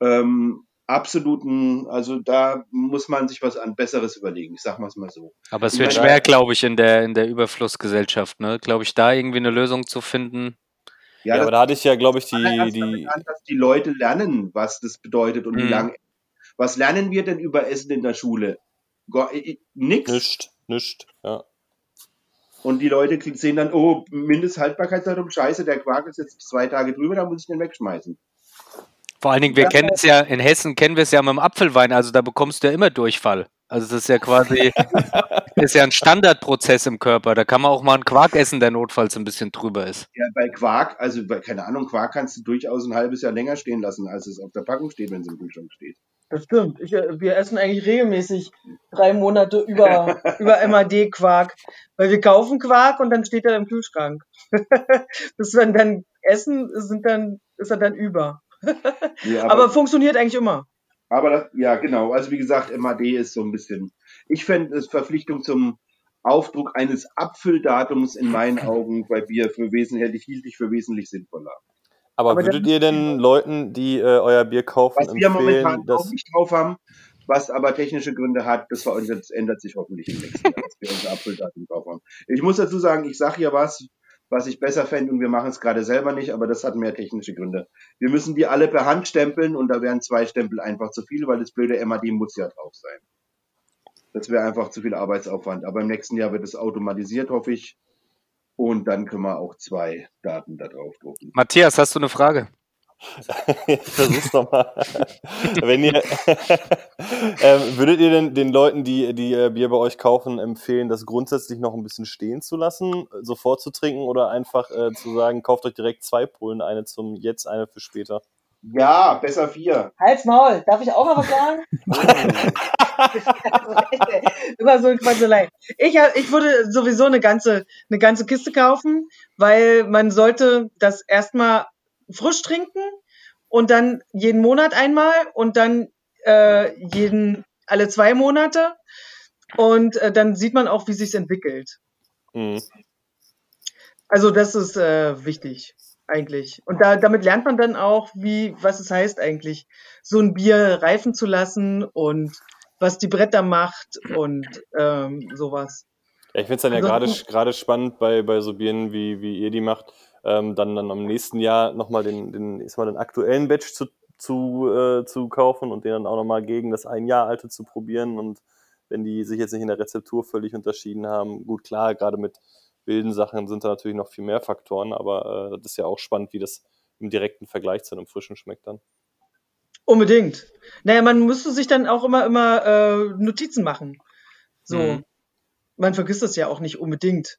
ähm, absoluten, also da muss man sich was an Besseres überlegen. Ich sag mal es mal so. Aber es wird schwer, glaube ich, in der, in der Überflussgesellschaft, ne? Glaube ich, da irgendwie eine Lösung zu finden. Ja, ja aber da hatte ich ja, glaube ich, die, die. An, dass die Leute lernen, was das bedeutet und mhm. wie lange. Was lernen wir denn über Essen in der Schule? Nix. Nicht, nicht, ja. Und die Leute sehen dann, oh, Mindesthaltbarkeitsdatum, scheiße, der Quark ist jetzt zwei Tage drüber, da muss ich den wegschmeißen. Vor allen Dingen, wir ja, kennen es ja, in Hessen kennen wir es ja mit dem Apfelwein, also da bekommst du ja immer Durchfall. Also das ist ja quasi, ist ja ein Standardprozess im Körper. Da kann man auch mal einen Quark essen, der notfalls ein bisschen drüber ist. Ja, bei Quark, also bei, keine Ahnung, Quark kannst du durchaus ein halbes Jahr länger stehen lassen, als es auf der Packung steht, wenn es im Kühlschrank steht. Das stimmt. Ich, äh, wir essen eigentlich regelmäßig drei Monate über, über MAD-Quark. Weil wir kaufen Quark und dann steht er im Kühlschrank. Bis wir dann essen, sind dann, ist er dann über. Ja, aber, aber, funktioniert eigentlich immer. Aber das, ja, genau. Also wie gesagt, MAD ist so ein bisschen. Ich fände es Verpflichtung zum Aufdruck eines Abfülldatums in meinen Augen bei Bier für wesentlich, hielt ich für wesentlich sinnvoller. Aber, aber würdet ihr denn Leuten, die äh, euer Bier kaufen, was empfehlen, wir momentan dass auch nicht drauf haben, was aber technische Gründe hat, das, das ändert sich hoffentlich im nächsten Jahr, dass wir unser Abfülldatum drauf haben. Ich muss dazu sagen, ich sage ja was, was ich besser fände und wir machen es gerade selber nicht, aber das hat mehr technische Gründe. Wir müssen die alle per Hand stempeln und da wären zwei Stempel einfach zu viel, weil das blöde MAD muss ja drauf sein. Das wäre einfach zu viel Arbeitsaufwand. Aber im nächsten Jahr wird es automatisiert, hoffe ich. Und dann können wir auch zwei Daten da drauf drucken. Matthias, hast du eine Frage? Versuch's doch mal. Wenn ihr, ähm, würdet ihr denn den Leuten, die, die äh, Bier bei euch kaufen, empfehlen, das grundsätzlich noch ein bisschen stehen zu lassen, sofort zu trinken oder einfach äh, zu sagen, kauft euch direkt zwei Pullen, eine zum Jetzt, eine für später? Ja, besser vier. Halt's Maul, darf ich auch noch was sagen? Immer so ein Quatschelei. Ich, ich würde sowieso eine ganze, eine ganze Kiste kaufen, weil man sollte das erstmal frisch trinken und dann jeden Monat einmal und dann äh, jeden alle zwei Monate und äh, dann sieht man auch, wie sich's entwickelt. Mhm. Also das ist äh, wichtig eigentlich. Und da, damit lernt man dann auch, wie, was es heißt eigentlich, so ein Bier reifen zu lassen und was die Bretter macht und ähm, sowas. Ja, ich finde es dann also, ja gerade gerade spannend bei, bei so Bieren, wie, wie ihr die macht, ähm, dann, dann am nächsten Jahr nochmal den, den, ich mal, den aktuellen Batch zu, zu, äh, zu kaufen und den dann auch nochmal gegen das ein Jahr alte zu probieren. Und wenn die sich jetzt nicht in der Rezeptur völlig unterschieden haben, gut, klar, gerade mit wilden Sachen sind da natürlich noch viel mehr Faktoren, aber äh, das ist ja auch spannend, wie das im direkten Vergleich zu einem frischen schmeckt dann. Unbedingt. Naja, man müsste sich dann auch immer, immer äh, Notizen machen. So. Mhm. Man vergisst das ja auch nicht unbedingt.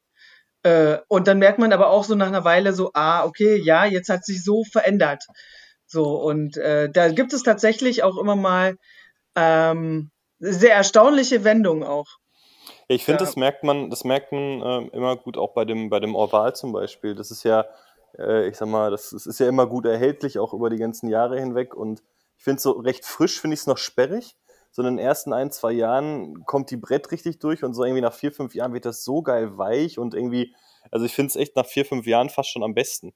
Äh, und dann merkt man aber auch so nach einer Weile so, ah, okay, ja, jetzt hat sich so verändert. So, und äh, da gibt es tatsächlich auch immer mal ähm, sehr erstaunliche Wendungen auch. Ja, ich finde, ja. das merkt man, das merkt man äh, immer gut auch bei dem, bei dem Orval zum Beispiel. Das ist ja, äh, ich sag mal, das, das, ist ja immer gut erhältlich, auch über die ganzen Jahre hinweg. Und ich finde so recht frisch, finde ich es noch sperrig. So in den ersten ein, zwei Jahren kommt die Brett richtig durch und so irgendwie nach vier, fünf Jahren wird das so geil weich und irgendwie, also ich finde es echt nach vier, fünf Jahren fast schon am besten.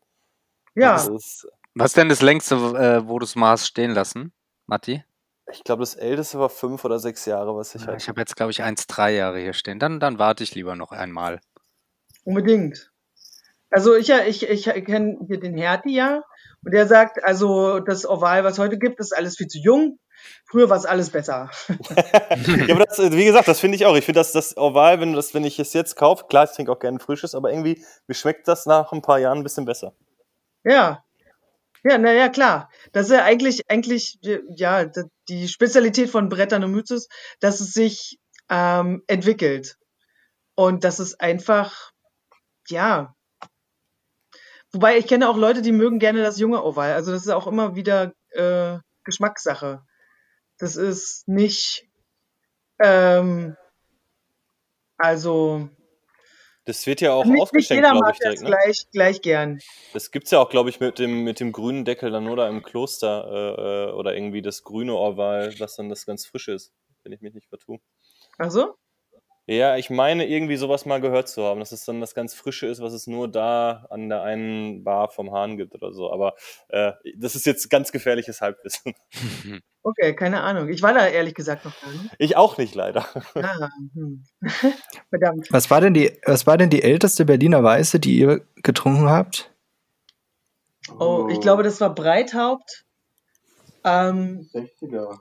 Ja. Ist, Was denn das längste, äh, wo du das Maß stehen lassen, Matti? Ich glaube, das älteste war fünf oder sechs Jahre, was ich ja, Ich habe jetzt, glaube ich, eins, drei Jahre hier stehen. Dann, dann warte ich lieber noch einmal. Unbedingt. Also ich, ich, ich kenne hier den Herti ja und der sagt, also das Oval, was heute gibt, ist alles viel zu jung. Früher war es alles besser. ja, aber das, wie gesagt, das finde ich auch. Ich finde, dass das Oval, wenn, das, wenn ich es jetzt kaufe, klar, ich trinke auch gerne frisches, aber irgendwie, mir schmeckt das nach ein paar Jahren ein bisschen besser. Ja. Ja, naja, klar. Das ist ja eigentlich, eigentlich, ja, die Spezialität von Brettern und Mythos, dass es sich ähm, entwickelt. Und das ist einfach, ja. Wobei ich kenne auch Leute, die mögen gerne das junge Oval. Also das ist auch immer wieder äh, Geschmackssache. Das ist nicht, ähm, also das wird ja auch nicht, aufgeschenkt, glaube ich, direkt. Ne? Gleich, gleich gern. Das gibt es ja auch, glaube ich, mit dem, mit dem grünen Deckel dann oder im Kloster äh, äh, oder irgendwie das grüne Orval, was dann das ganz frisch ist, wenn ich mich nicht vertue. Ach so? Ja, ich meine irgendwie sowas mal gehört zu haben, dass es dann das ganz Frische ist, was es nur da an der einen Bar vom Hahn gibt oder so. Aber äh, das ist jetzt ganz gefährliches Halbwissen. Okay, keine Ahnung. Ich war da ehrlich gesagt noch gar nicht. Ich auch nicht, leider. Ah, hm. Verdammt. Was war, denn die, was war denn die älteste Berliner Weiße, die ihr getrunken habt? Oh, ich glaube, das war Breithaupt. Ähm, 60er.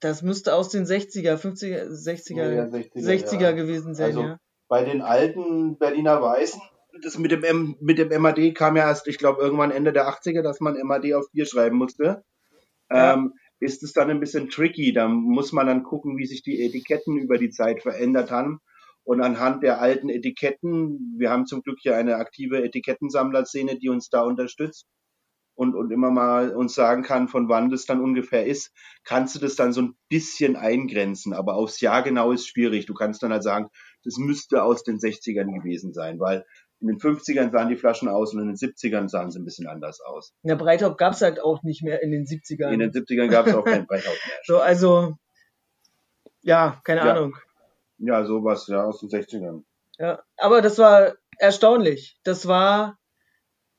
Das müsste aus den 60er, 50er, 60er, ja, 60er, 60er ja. gewesen sein, also ja. Bei den alten Berliner Weißen, das mit dem, M, mit dem MAD kam ja erst, ich glaube, irgendwann Ende der 80er, dass man MAD auf Bier schreiben musste. Ja. Ähm, ist es dann ein bisschen tricky. Da muss man dann gucken, wie sich die Etiketten über die Zeit verändert haben. Und anhand der alten Etiketten, wir haben zum Glück hier eine aktive Etikettensammlerszene, die uns da unterstützt, und, und immer mal uns sagen kann, von wann das dann ungefähr ist, kannst du das dann so ein bisschen eingrenzen. Aber aufs Jahr genau ist schwierig. Du kannst dann halt sagen, das müsste aus den 60ern gewesen sein, weil in den 50ern sahen die Flaschen aus und in den 70ern sahen sie ein bisschen anders aus. Ja, Breithaupt gab es halt auch nicht mehr in den 70ern. In den 70ern gab es auch kein Breithaupt mehr. so, also, ja, keine ja. Ahnung. Ja, sowas, ja, aus den 60ern. Ja, aber das war erstaunlich. Das war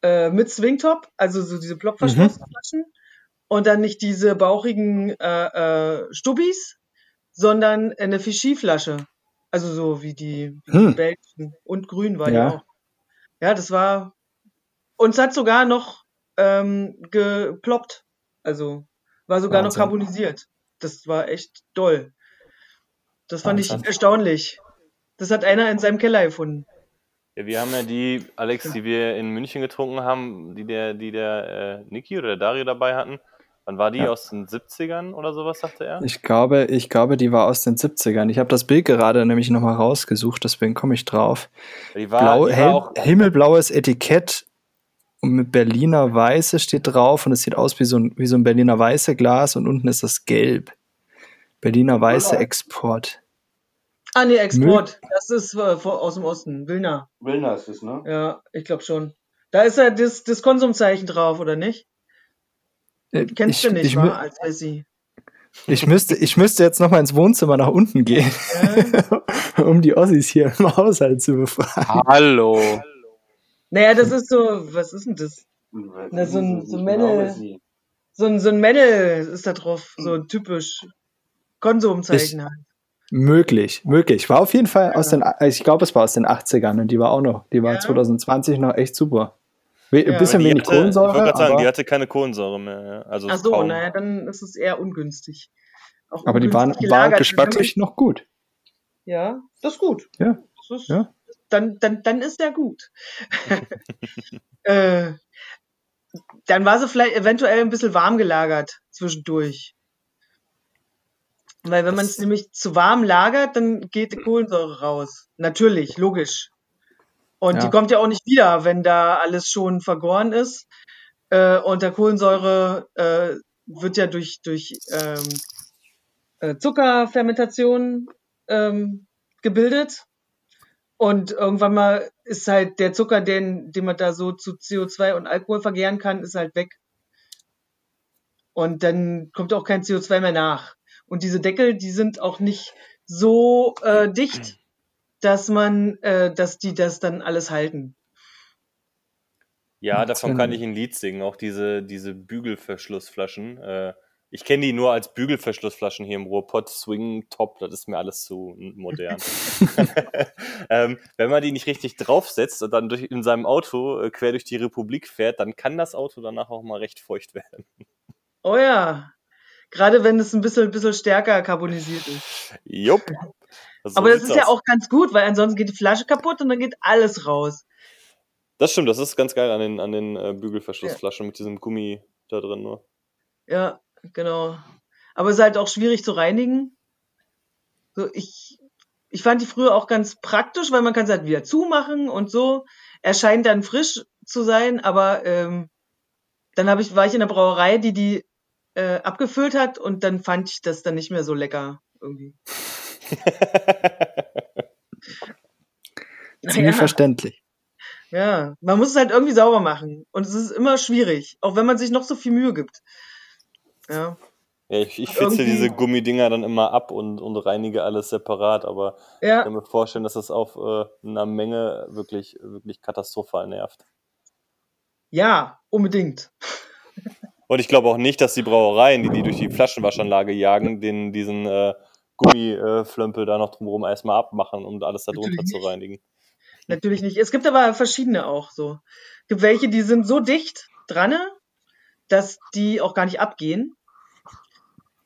äh, mit Swingtop, also so diese Plopverschlussflaschen. Mhm. Und dann nicht diese bauchigen äh, äh, Stubis, sondern eine Fischi-Flasche. Also so wie die, wie hm. die Belgien. Und grün war ja. die auch. Ja, das war. Und es hat sogar noch ähm, geploppt. Also war sogar Wahnsinn. noch carbonisiert. Das war echt doll. Das fand Wahnsinn. ich erstaunlich. Das hat einer in seinem Keller gefunden. Ja, wir haben ja die, Alex, die wir in München getrunken haben, die der, die der äh, Niki oder der Dario dabei hatten. Wann war die? Ja. Aus den 70ern oder sowas, sagte er? Ich glaube, ich glaube, die war aus den 70ern. Ich habe das Bild gerade nämlich nochmal rausgesucht, deswegen komme ich drauf. Die war, Blau, die war hell, himmelblaues Etikett und mit Berliner Weiße steht drauf und es sieht aus wie so ein, wie so ein Berliner Weiße Glas und unten ist das Gelb. Berliner Weiße Export. Ah, nee, Export. Müll? Das ist äh, aus dem Osten. Wilna. Wilna ist es, ne? Ja, ich glaube schon. Da ist ja das, das Konsumzeichen drauf, oder nicht? Äh, Kennst ich, du nicht, ich, wa, als Essi. Ich müsste, ich müsste jetzt noch mal ins Wohnzimmer nach unten gehen, ja. um die Ossis hier im Haushalt zu befragen. Hallo. Naja, das ist so, was ist denn das? Na, so ein, so ein Männel. So ein, so ein Männel ist da drauf, so typisch Konsumzeichen halt. Möglich, möglich. War auf jeden Fall aus den, ich glaube, es war aus den 80ern und die war auch noch, die war ja. 2020 noch echt super. Ein ja, bisschen wenig hatte, Kohlensäure. Ich wollte gerade sagen, die hatte keine Kohlensäure mehr. Also Ach so, naja, dann ist es eher ungünstig. Auch aber ungünstig die waren, gelagert. waren geschmacklich noch gut. Ja, das ist gut. Ja. Ist, ja. Dann, dann, dann ist der gut. äh, dann war sie vielleicht eventuell ein bisschen warm gelagert zwischendurch. Weil wenn man es nämlich zu warm lagert, dann geht die Kohlensäure raus. Natürlich, logisch. Und ja. die kommt ja auch nicht wieder, wenn da alles schon vergoren ist. Äh, und der Kohlensäure äh, wird ja durch, durch ähm, äh, Zuckerfermentation ähm, gebildet. Und irgendwann mal ist halt der Zucker, den, den man da so zu CO2 und Alkohol vergären kann, ist halt weg. Und dann kommt auch kein CO2 mehr nach. Und diese Deckel, die sind auch nicht so äh, dicht, dass man, äh, dass die das dann alles halten. Ja, davon kann ich ein Lied singen. Auch diese, diese Bügelverschlussflaschen. Äh, ich kenne die nur als Bügelverschlussflaschen hier im Ruhrpott. Swing Top, das ist mir alles zu modern. ähm, wenn man die nicht richtig draufsetzt und dann durch, in seinem Auto äh, quer durch die Republik fährt, dann kann das Auto danach auch mal recht feucht werden. Oh ja, Gerade wenn es ein bisschen, bisschen stärker carbonisiert ist. Jupp. So Aber das ist aus. ja auch ganz gut, weil ansonsten geht die Flasche kaputt und dann geht alles raus. Das stimmt, das ist ganz geil an den, an den äh, Bügelverschlussflaschen ja. mit diesem Gummi da drin nur. Ja, genau. Aber es ist halt auch schwierig zu reinigen. So, ich ich fand die früher auch ganz praktisch, weil man kann es halt wieder zumachen und so. Er scheint dann frisch zu sein, aber ähm, dann hab ich, war ich in der Brauerei, die die äh, abgefüllt hat und dann fand ich das dann nicht mehr so lecker irgendwie. Ziemlich ja. verständlich. Ja, man muss es halt irgendwie sauber machen. Und es ist immer schwierig, auch wenn man sich noch so viel Mühe gibt. Ja. Ja, ich, ich fitze diese Gummidinger dann immer ab und, und reinige alles separat, aber ja. ich kann mir vorstellen, dass das auf äh, einer Menge wirklich, wirklich katastrophal nervt. Ja, unbedingt. Und ich glaube auch nicht, dass die Brauereien, die die durch die Flaschenwaschanlage jagen, den, diesen äh, Gummiflömpel da noch drumherum erstmal abmachen, um alles darunter zu reinigen. Natürlich nicht. Es gibt aber verschiedene auch so. Es gibt welche, die sind so dicht dran, dass die auch gar nicht abgehen.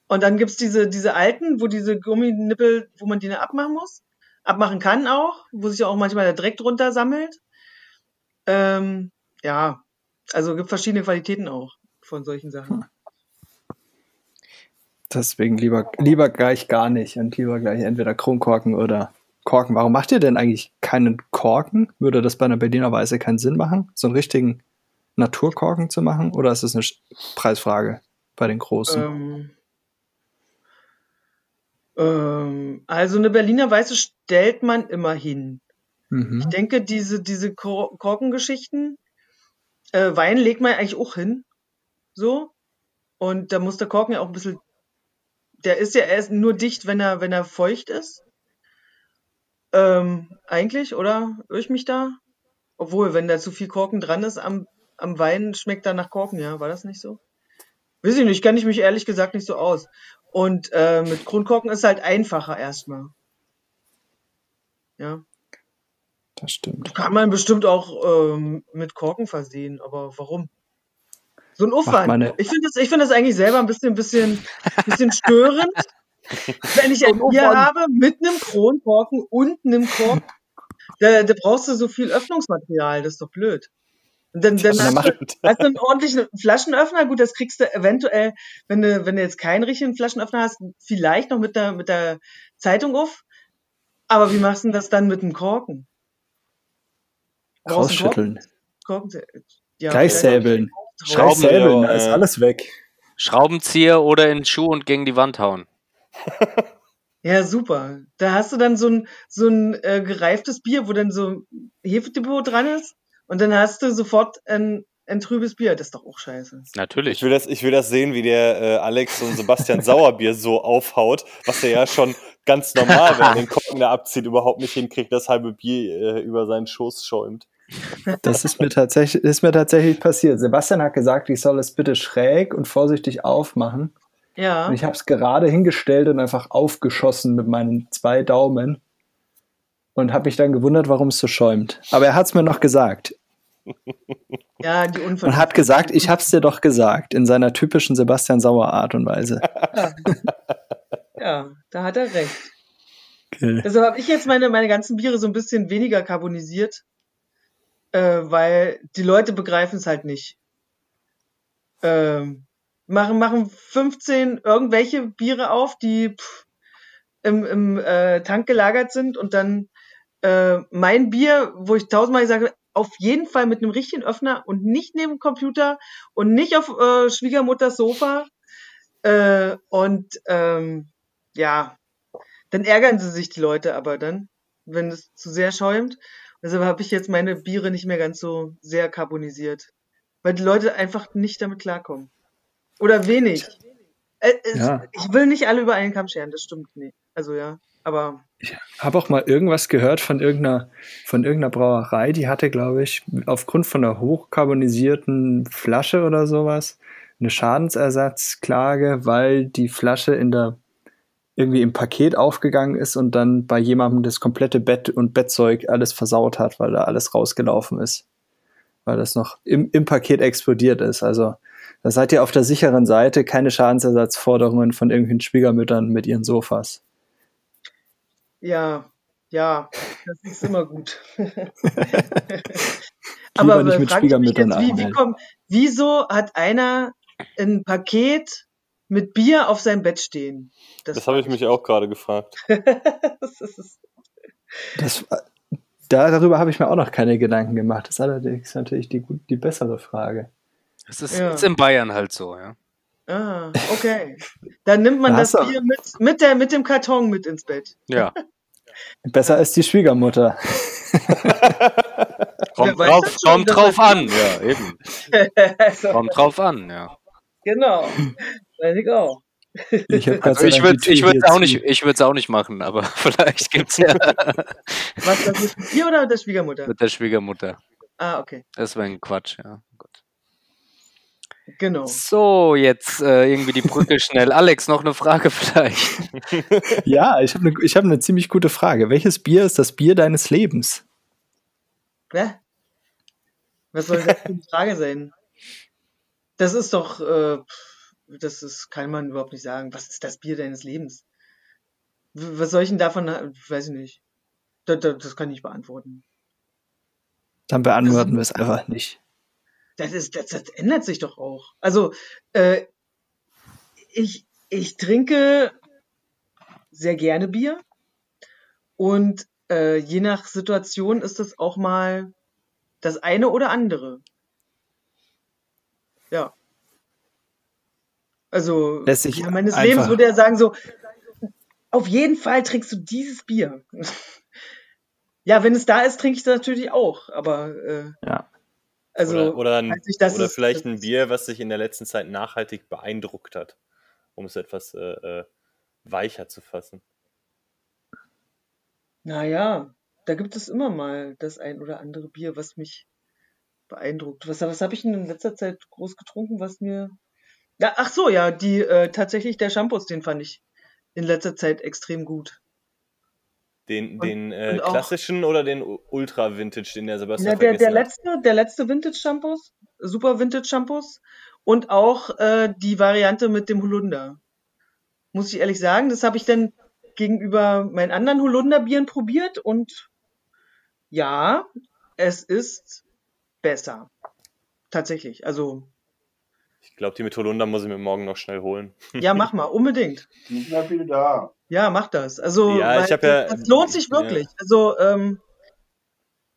Und dann gibt's diese, diese alten, wo diese Gumminippel, wo man die abmachen muss. Abmachen kann auch, wo sich auch manchmal der Dreck drunter sammelt. Ähm, ja, also gibt verschiedene Qualitäten auch von solchen Sachen. Deswegen lieber, lieber gleich gar nicht und lieber gleich entweder Kronkorken oder Korken. Warum macht ihr denn eigentlich keinen Korken? Würde das bei einer Berliner Weiße keinen Sinn machen, so einen richtigen Naturkorken zu machen? Oder ist das eine Preisfrage bei den großen? Ähm, ähm, also eine Berliner Weiße stellt man immer hin. Mhm. Ich denke, diese, diese Kor Korkengeschichten, äh, Wein legt man eigentlich auch hin. So. Und da muss der Korken ja auch ein bisschen. Der ist ja erst nur dicht, wenn er, wenn er feucht ist. Ähm, eigentlich, oder? Irre ich mich da? Obwohl, wenn da zu viel Korken dran ist am, am Wein, schmeckt er nach Korken, ja. War das nicht so? Weiß ich nicht, kenne ich mich ehrlich gesagt nicht so aus. Und äh, mit Kronkorken ist halt einfacher erstmal. Ja. Das stimmt. Kann man bestimmt auch ähm, mit Korken versehen, aber warum? So ein Aufwand. Ich finde das, find das eigentlich selber ein bisschen, bisschen, bisschen störend, wenn ich ein Bier habe mit einem Kronkorken und einem Korken. Da, da brauchst du so viel Öffnungsmaterial, das ist doch blöd. Und dann, dann hast, du, hast du einen ordentlichen Flaschenöffner. Gut, das kriegst du eventuell, wenn du, wenn du jetzt keinen richtigen Flaschenöffner hast, vielleicht noch mit der, mit der Zeitung auf. Aber wie machst du das dann mit dem Korken? Rausschütteln. Korken? Korken? Ja, Gleich säbeln. Schrauben, da ist alles weg. Schraubenzieher oder in den Schuh und gegen die Wand hauen. Ja, super. Da hast du dann so ein, so ein äh, gereiftes Bier, wo dann so Hefedepot dran ist und dann hast du sofort ein, ein trübes Bier. Das ist doch auch scheiße. Natürlich. Ich will das, ich will das sehen, wie der äh, Alex und Sebastian Sauerbier so aufhaut, was er ja schon ganz normal, wenn er den Korken da abzieht, überhaupt nicht hinkriegt, das halbe Bier äh, über seinen Schoß schäumt. Das ist mir tatsächlich, ist mir tatsächlich passiert. Sebastian hat gesagt, ich soll es bitte schräg und vorsichtig aufmachen. Ja. Und ich habe es gerade hingestellt und einfach aufgeschossen mit meinen zwei Daumen und habe mich dann gewundert, warum es so schäumt. Aber er hat es mir noch gesagt. Ja, die Und hat gesagt, ich hab's dir doch gesagt, in seiner typischen Sebastian Sauer Art und Weise. Ja, ja da hat er recht. Okay. Deshalb habe ich jetzt meine, meine ganzen Biere so ein bisschen weniger carbonisiert, äh, weil die Leute begreifen es halt nicht. Ähm, machen, machen 15 irgendwelche Biere auf, die pff, im, im äh, Tank gelagert sind und dann äh, mein Bier, wo ich tausendmal gesagt habe, auf jeden Fall mit einem richtigen Öffner und nicht neben dem Computer und nicht auf äh, Schwiegermutters Sofa. Äh, und ähm, ja, dann ärgern sie sich die Leute aber dann, wenn es zu sehr schäumt. Deshalb habe ich jetzt meine Biere nicht mehr ganz so sehr carbonisiert. Weil die Leute einfach nicht damit klarkommen. Oder wenig. Äh, ja. Ich will nicht alle über einen Kamm scheren, das stimmt nicht. Also ja. Aber ich habe auch mal irgendwas gehört von irgendeiner, von irgendeiner Brauerei, die hatte, glaube ich, aufgrund von einer hochkarbonisierten Flasche oder sowas eine Schadensersatzklage, weil die Flasche in der irgendwie im Paket aufgegangen ist und dann bei jemandem das komplette Bett und Bettzeug alles versaut hat, weil da alles rausgelaufen ist. Weil das noch im, im Paket explodiert ist. Also da seid ihr auf der sicheren Seite, keine Schadensersatzforderungen von irgendwelchen Schwiegermüttern mit ihren Sofas. Ja, ja, das ist immer gut. Aber nicht mit Schwiegermüttern jetzt, wie, wie komm, wieso hat einer ein Paket mit Bier auf seinem Bett stehen. Das, das habe ich mich auch gerade gefragt. das ist, das, da, darüber habe ich mir auch noch keine Gedanken gemacht. Das ist allerdings natürlich die, die bessere Frage. Das ist, ja. ist in Bayern halt so, ja. Ah, okay. Dann nimmt man da das Bier mit, mit, der, mit dem Karton mit ins Bett. Ja. Besser als die Schwiegermutter. kommt drauf, kommt drauf an, ja, eben. also, kommt drauf an, ja. Genau. Weiß ich auch. Ich, also ich würde ich würd auch, nicht, ich auch nicht machen, aber vielleicht gibt es ja. Was, das mit dir oder mit der Schwiegermutter? Mit der Schwiegermutter. Ah, okay. Das wäre ein Quatsch, ja. Gut. Genau. So, jetzt äh, irgendwie die Brücke schnell. Alex, noch eine Frage vielleicht? ja, ich habe eine hab ne ziemlich gute Frage. Welches Bier ist das Bier deines Lebens? Hä? Was soll das für eine Frage sein? Das ist doch, äh, das ist, kann man überhaupt nicht sagen. Was ist das Bier deines Lebens? Was soll ich denn davon, weiß ich nicht. Das, das, das kann ich beantworten. Dann beantworten wir es einfach nicht. Das, ist, das, das ändert sich doch auch. Also, äh, ich, ich trinke sehr gerne Bier und äh, je nach Situation ist es auch mal das eine oder andere. Ja. Also, ja, meines Lebens würde er sagen, so, auf jeden Fall trinkst du dieses Bier. ja, wenn es da ist, trinke ich es natürlich auch, aber äh, ja. Also, oder, oder, ein, nicht, oder vielleicht ein Bier, was sich in der letzten Zeit nachhaltig beeindruckt hat, um es etwas äh, äh, weicher zu fassen. Naja, da gibt es immer mal das ein oder andere Bier, was mich beeindruckt. Was, was habe ich in letzter Zeit groß getrunken, was mir. Ja, ach so, ja, die äh, tatsächlich der Shampoos, den fand ich in letzter Zeit extrem gut. Den, und, den äh, klassischen oder den Ultra Vintage, den der Sebastian ja, der, der letzte, der letzte Vintage Shampoos, Super Vintage Shampoos und auch äh, die Variante mit dem Holunder. Muss ich ehrlich sagen, das habe ich dann gegenüber meinen anderen Holunderbieren probiert und ja, es ist besser. Tatsächlich. Also. Ich glaube, die mit Holunder muss ich mir morgen noch schnell holen. Ja, mach mal, unbedingt. Die sind ja viel da. Ja, mach das. Also, ja, ich das, ja, das lohnt sich wirklich. Ja. Also, ähm,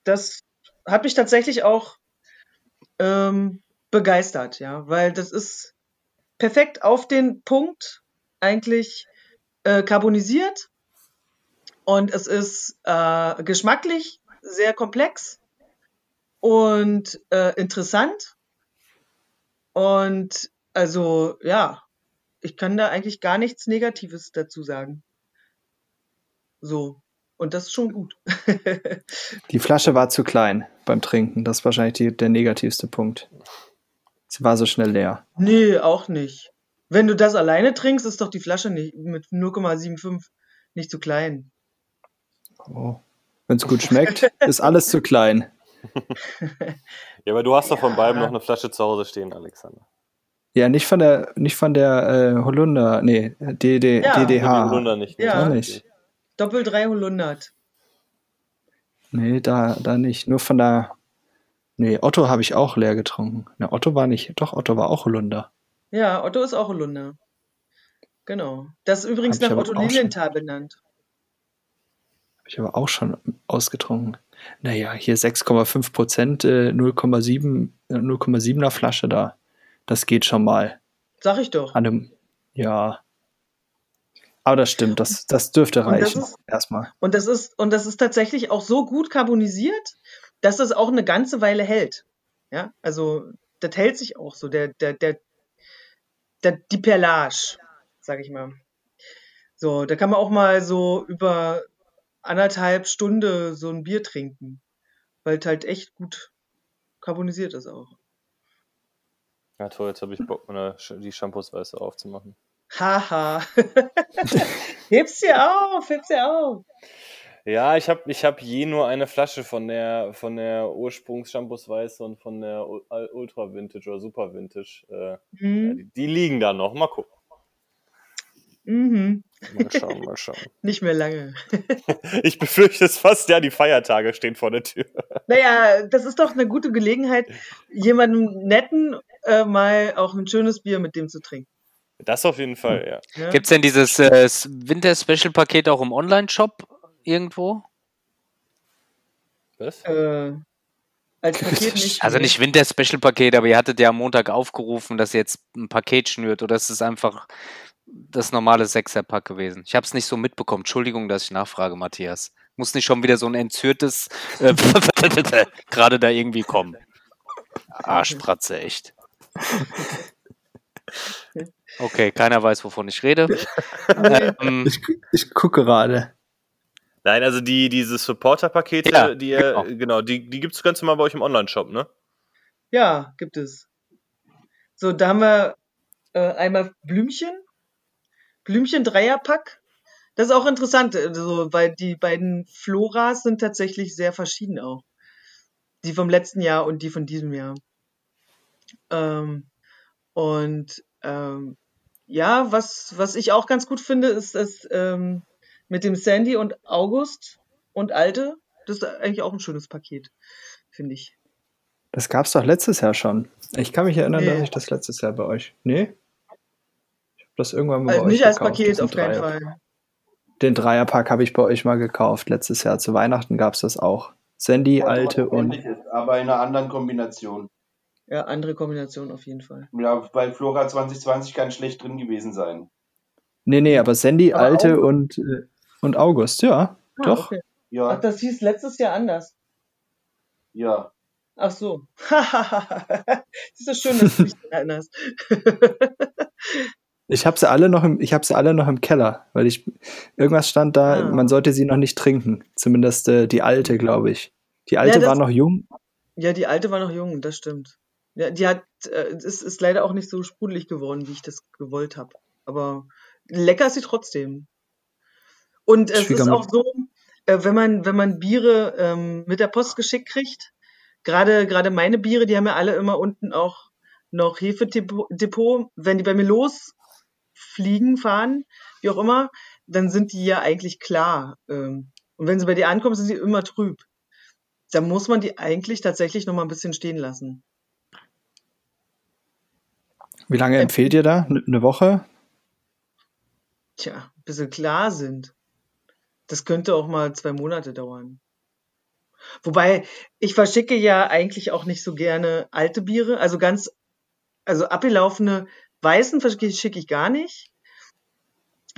das hat mich tatsächlich auch ähm, begeistert, ja, weil das ist perfekt auf den Punkt eigentlich äh, carbonisiert und es ist äh, geschmacklich sehr komplex und äh, interessant. Und also ja, ich kann da eigentlich gar nichts Negatives dazu sagen. So. Und das ist schon gut. die Flasche war zu klein beim Trinken. Das ist wahrscheinlich die, der negativste Punkt. Sie war so schnell leer. Nee, auch nicht. Wenn du das alleine trinkst, ist doch die Flasche nicht mit 0,75 nicht zu klein. Oh. Wenn es gut schmeckt, ist alles zu klein ja, aber du hast doch von beiden noch eine Flasche zu Hause stehen, Alexander. Ja, nicht von der, nicht von der äh, Holunder, nee, DD, ja. DDH. Holunder nicht. Ne? Ja, nicht. Doppel 300. Nee, da, da nicht. Nur von der. Nee, Otto habe ich auch leer getrunken. Ne, Otto war nicht. Doch, Otto war auch Holunder. Ja, Otto ist auch Holunder. Genau. Das ist übrigens nach Otto Lilienthal benannt. Habe ich aber auch schon ausgetrunken. Naja, hier 6,5 Prozent, äh, 0,7, 0,7er Flasche da. Das geht schon mal. Sag ich doch. An einem, ja. Aber das stimmt, das, das dürfte reichen. Das ist, erstmal. Und das ist, und das ist tatsächlich auch so gut carbonisiert, dass es auch eine ganze Weile hält. Ja, also das hält sich auch so, der, der, der, der die Perlage, sag ich mal. So, da kann man auch mal so über anderthalb Stunde so ein Bier trinken, weil es halt echt gut carbonisiert ist auch. Ja toll, jetzt habe ich Bock, meine, die Shampoosweiße aufzumachen. Haha. heb's dir auf, heb's dir auf. Ja, ich habe ich hab je nur eine Flasche von der, von der Ursprungs-Shampoosweiße und von der Ultra Vintage oder Super Vintage. Äh, mhm. ja, die, die, liegen da noch. Mal gucken. Mhm. Mal schauen, mal schauen. Nicht mehr lange. ich befürchte es fast, ja, die Feiertage stehen vor der Tür. Naja, das ist doch eine gute Gelegenheit, jemandem netten äh, mal auch ein schönes Bier mit dem zu trinken. Das auf jeden Fall, ja. Gibt es denn dieses äh, Winter-Special-Paket auch im Online-Shop irgendwo? Was? Äh, als Paket nicht. Also nicht Winter-Special-Paket, aber ihr hattet ja am Montag aufgerufen, dass ihr jetzt ein Paket schnürt oder ist es einfach das normale Sechser-Pack gewesen? Ich habe es nicht so mitbekommen. Entschuldigung, dass ich nachfrage, Matthias. Muss nicht schon wieder so ein entzürtes äh, gerade da irgendwie kommen. Arschpratze, echt. Okay, keiner weiß, wovon ich rede. ähm, ich, ich gucke gerade. Nein, also die, diese Supporter-Pakete, ja, die genau, genau die, die gibt es ganz normal bei euch im Online-Shop, ne? Ja, gibt es. So, da haben wir äh, einmal Blümchen. Blümchen Dreierpack. Das ist auch interessant, also, weil die beiden Floras sind tatsächlich sehr verschieden auch. Die vom letzten Jahr und die von diesem Jahr. Ähm, und ähm, ja, was, was ich auch ganz gut finde, ist, dass ähm, mit dem Sandy und August und Alte, das ist eigentlich auch ein schönes Paket, finde ich. Das gab es doch letztes Jahr schon. Ich kann mich erinnern, nee. dass ich das letztes Jahr bei euch. Nee? Das irgendwann mal also bei nicht euch Nicht als Paket, auf keinen Fall. Den Dreierpack habe ich bei euch mal gekauft. Letztes Jahr zu Weihnachten gab es das auch. Sandy, ja, Alte und. aber in einer anderen Kombination. Ja, andere Kombination auf jeden Fall. Ja, bei Flora 2020 kann schlecht drin gewesen sein. Nee, nee, aber Sandy, aber Alte und, äh, und August, ja. Ah, doch. Okay. Ja. Ach, das hieß letztes Jahr anders. Ja. Ach so. ist das schön, dass du dich erinnerst. ich habe sie alle noch im, ich habe sie alle noch im Keller, weil ich irgendwas stand da, ah. man sollte sie noch nicht trinken. Zumindest äh, die alte, glaube ich. Die alte ja, war noch jung. Ja, die alte war noch jung, das stimmt. Ja, die hat, äh, ist, ist leider auch nicht so sprudelig geworden, wie ich das gewollt habe. Aber lecker ist sie trotzdem. Und es ist auch so, äh, wenn man, wenn man Biere ähm, mit der Post geschickt kriegt, gerade, gerade meine Biere, die haben ja alle immer unten auch noch Hefedepot. Wenn die bei mir losfliegen, fahren, wie auch immer, dann sind die ja eigentlich klar. Ähm, und wenn sie bei dir ankommen, sind sie immer trüb. Da muss man die eigentlich tatsächlich noch mal ein bisschen stehen lassen. Wie lange empfehlt ihr da? Eine Woche? Tja, bis sie klar sind. Das könnte auch mal zwei Monate dauern. Wobei, ich verschicke ja eigentlich auch nicht so gerne alte Biere. Also ganz, also abgelaufene weißen verschicke ich gar nicht.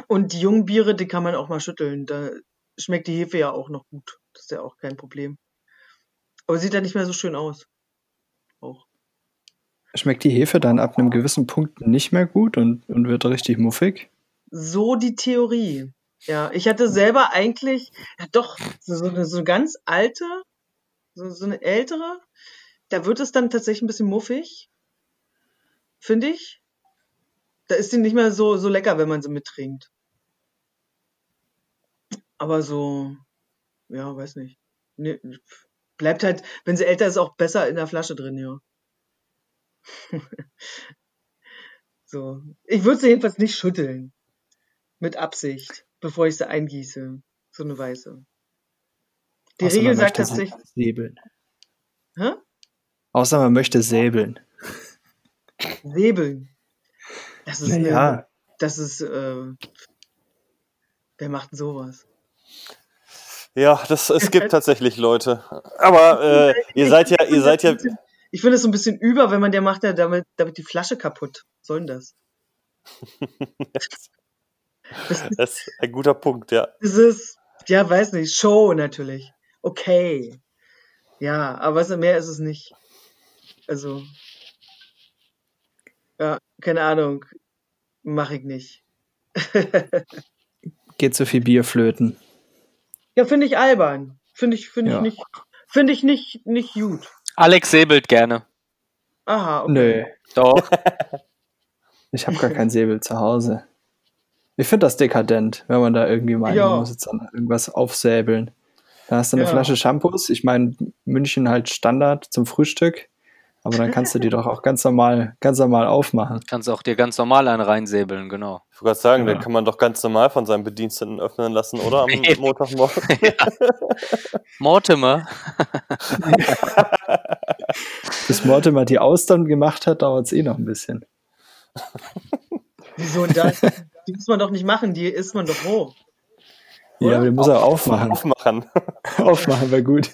Und die jungen Biere, die kann man auch mal schütteln. Da schmeckt die Hefe ja auch noch gut. Das ist ja auch kein Problem. Aber sieht ja nicht mehr so schön aus. Auch. Schmeckt die Hefe dann ab einem gewissen Punkt nicht mehr gut und, und wird richtig muffig? So die Theorie. Ja, ich hatte selber eigentlich, ja doch, so, so, eine, so eine ganz alte, so, so eine ältere, da wird es dann tatsächlich ein bisschen muffig, finde ich. Da ist sie nicht mehr so, so lecker, wenn man sie mittrinkt. Aber so, ja, weiß nicht. Nee, bleibt halt, wenn sie älter ist, auch besser in der Flasche drin, ja. so. Ich würde sie jedenfalls nicht schütteln. Mit Absicht, bevor ich sie eingieße. So eine weiße. Die Außer Regel sagt tatsächlich. Säbeln. Hä? Außer man möchte säbeln. Säbeln. Das ist naja. Eine, das ist, äh, wer macht denn sowas? Ja, das, es gibt tatsächlich Leute. Aber äh, ihr seid ja, ihr seid ja. Ich finde es so ein bisschen über, wenn man der macht ja damit, damit die Flasche kaputt. Was soll denn das? Das ist ein guter Punkt, ja. Das ist, ja, weiß nicht, Show natürlich. Okay. Ja, aber mehr ist es nicht. Also, ja, keine Ahnung. Mache ich nicht. Geht so viel Bier flöten. Ja, finde ich albern. Finde ich, finde ja. ich nicht, finde ich nicht, nicht gut. Alex säbelt gerne. Aha, okay. Nö. Doch. ich habe gar kein Säbel zu Hause. Ich finde das dekadent, wenn man da irgendwie meint, ja. man muss jetzt dann irgendwas aufsäbeln. Da hast du eine ja. Flasche Shampoos. Ich meine, München halt Standard zum Frühstück. Aber dann kannst du die doch auch ganz normal, ganz normal aufmachen. Kannst auch dir ganz normal einen reinsäbeln, genau. Ich wollte gerade sagen, ja. den kann man doch ganz normal von seinem Bediensteten öffnen lassen, oder? Am Montagmorgen. Mortimer. Bis Mortimer die Austern gemacht hat, dauert es eh noch ein bisschen. Wieso das? die muss man doch nicht machen, die isst man doch roh. Ja, aber den muss er aufmachen. Aufmachen. aufmachen wäre gut.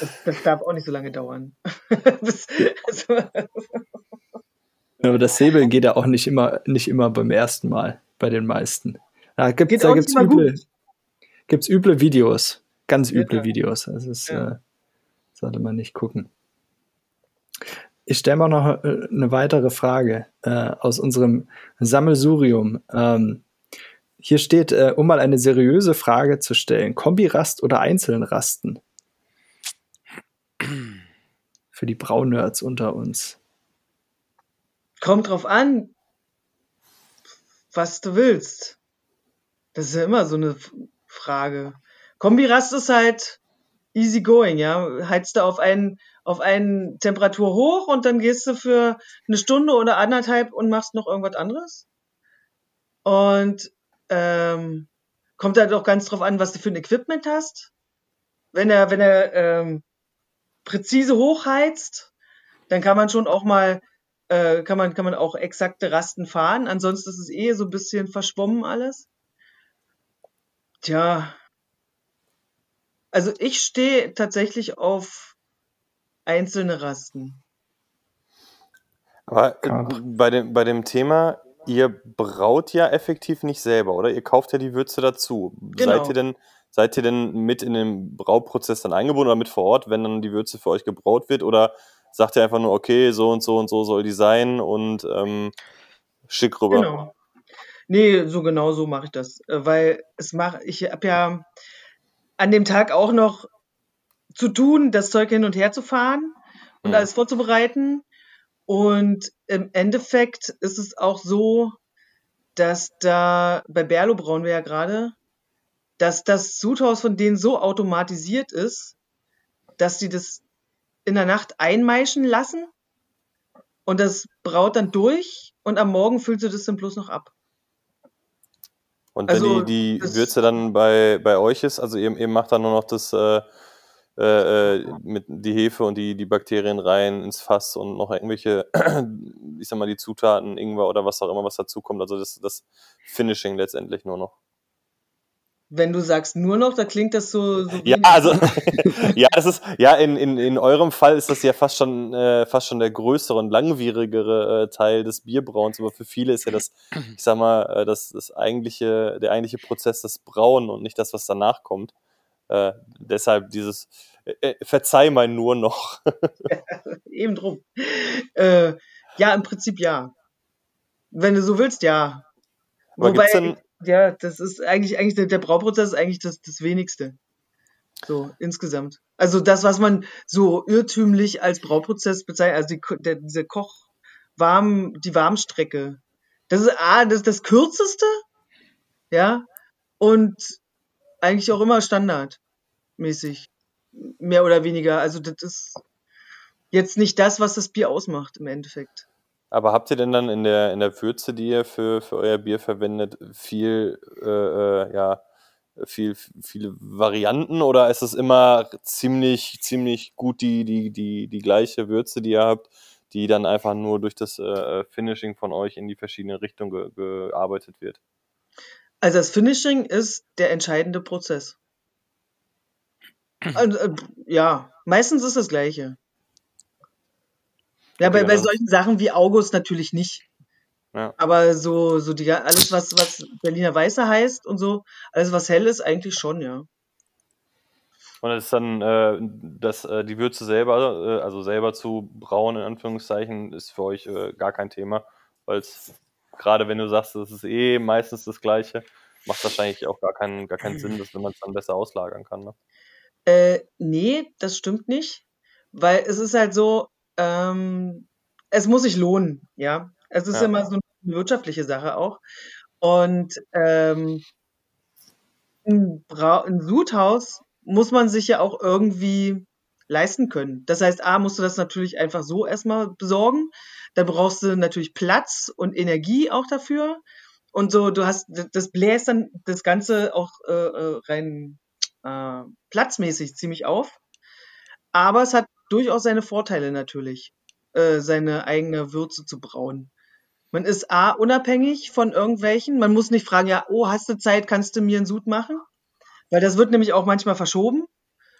Das, das, darf auch nicht so lange dauern. Also, aber das Säbeln geht ja auch nicht immer, nicht immer beim ersten Mal bei den meisten. Da gibt es üble, gibt's üble Videos. Ganz üble ja. Videos. Also das ja. äh, sollte man nicht gucken. Ich stelle mal noch äh, eine weitere Frage äh, aus unserem Sammelsurium. Ähm, hier steht, äh, um mal eine seriöse Frage zu stellen: Kombirast oder einzeln rasten? Für die Braunnerds unter uns. Kommt drauf an, was du willst. Das ist ja immer so eine Frage. Kombirast ist halt easy going, ja. Heizt du auf einen, auf einen Temperatur hoch und dann gehst du für eine Stunde oder anderthalb und machst noch irgendwas anderes. Und ähm, kommt halt auch ganz drauf an, was du für ein Equipment hast. Wenn er, wenn er ähm, präzise hochheizt, dann kann man schon auch mal, äh, kann man, kann man auch exakte Rasten fahren. Ansonsten ist es eh so ein bisschen verschwommen alles. Tja. Also ich stehe tatsächlich auf einzelne Rasten. Aber äh, bei, dem, bei dem Thema, ihr braut ja effektiv nicht selber, oder? Ihr kauft ja die Würze dazu. Genau. Seid ihr denn Seid ihr denn mit in den Brauprozess dann eingebunden oder mit vor Ort, wenn dann die Würze für euch gebraut wird? Oder sagt ihr einfach nur, okay, so und so und so soll die sein und ähm, schick rüber? Genau. Nee, so genau so mache ich das. Äh, weil es macht, ich habe ja an dem Tag auch noch zu tun, das Zeug hin und her zu fahren und mhm. alles vorzubereiten. Und im Endeffekt ist es auch so, dass da bei Berlo brauen wir ja gerade, dass das Sudhaus von denen so automatisiert ist, dass sie das in der Nacht einmeischen lassen und das braut dann durch und am Morgen füllt sie das dann bloß noch ab. Und wenn also, die, die Würze dann bei, bei euch ist, also ihr, ihr macht dann nur noch das äh, äh, äh, mit die Hefe und die, die Bakterien rein ins Fass und noch irgendwelche, ich sag mal, die Zutaten, Ingwer oder was auch immer, was dazukommt. Also das, das Finishing letztendlich nur noch. Wenn du sagst nur noch, da klingt das so. so ja, also ja, das ist ja in, in, in eurem Fall ist das ja fast schon äh, fast schon der größere und langwierigere äh, Teil des Bierbrauens, aber für viele ist ja das, ich sag mal, äh, das, das eigentliche der eigentliche Prozess das Brauen und nicht das, was danach kommt. Äh, deshalb dieses äh, äh Verzeih mal nur noch. Eben drum. Ja, im Prinzip ja. Wenn du so willst, ja. Aber Wobei, ja, das ist eigentlich, eigentlich der, der Brauprozess ist eigentlich das, das wenigste. So, insgesamt. Also das, was man so irrtümlich als Brauprozess bezeichnet, also die, der, diese Koch, warm, die Warmstrecke. Das ist ah, das, ist das kürzeste, ja, und eigentlich auch immer standardmäßig. Mehr oder weniger. Also das ist jetzt nicht das, was das Bier ausmacht im Endeffekt. Aber habt ihr denn dann in der, in der Würze, die ihr für, für euer Bier verwendet, viel, äh, äh, ja, viel, viele Varianten oder ist es immer ziemlich, ziemlich gut die, die, die, die gleiche Würze, die ihr habt, die dann einfach nur durch das äh, Finishing von euch in die verschiedenen Richtungen ge gearbeitet wird? Also das Finishing ist der entscheidende Prozess. Also, äh, ja, meistens ist das gleiche. Ja, bei, bei solchen Sachen wie August natürlich nicht. Ja. Aber so, so die, alles, was, was Berliner Weiße heißt und so, alles, was hell ist, eigentlich schon, ja. Und das ist dann, äh, das, äh, die Würze selber, äh, also selber zu brauen, in Anführungszeichen, ist für euch äh, gar kein Thema, weil es, gerade wenn du sagst, das ist eh meistens das Gleiche, macht wahrscheinlich auch gar keinen, gar keinen Sinn, dass man es dann besser auslagern kann. Ne? Äh, nee, das stimmt nicht, weil es ist halt so, ähm, es muss sich lohnen, ja. Es ist ja. immer so eine wirtschaftliche Sache auch. Und ähm, ein, ein Sudhaus muss man sich ja auch irgendwie leisten können. Das heißt, A, musst du das natürlich einfach so erstmal besorgen. Dann brauchst du natürlich Platz und Energie auch dafür. Und so, du hast, das bläst dann das Ganze auch äh, äh rein äh, platzmäßig ziemlich auf. Aber es hat durchaus seine Vorteile natürlich, äh, seine eigene Würze zu brauen. Man ist A, unabhängig von irgendwelchen. Man muss nicht fragen, ja, oh, hast du Zeit, kannst du mir einen Sud machen? Weil das wird nämlich auch manchmal verschoben.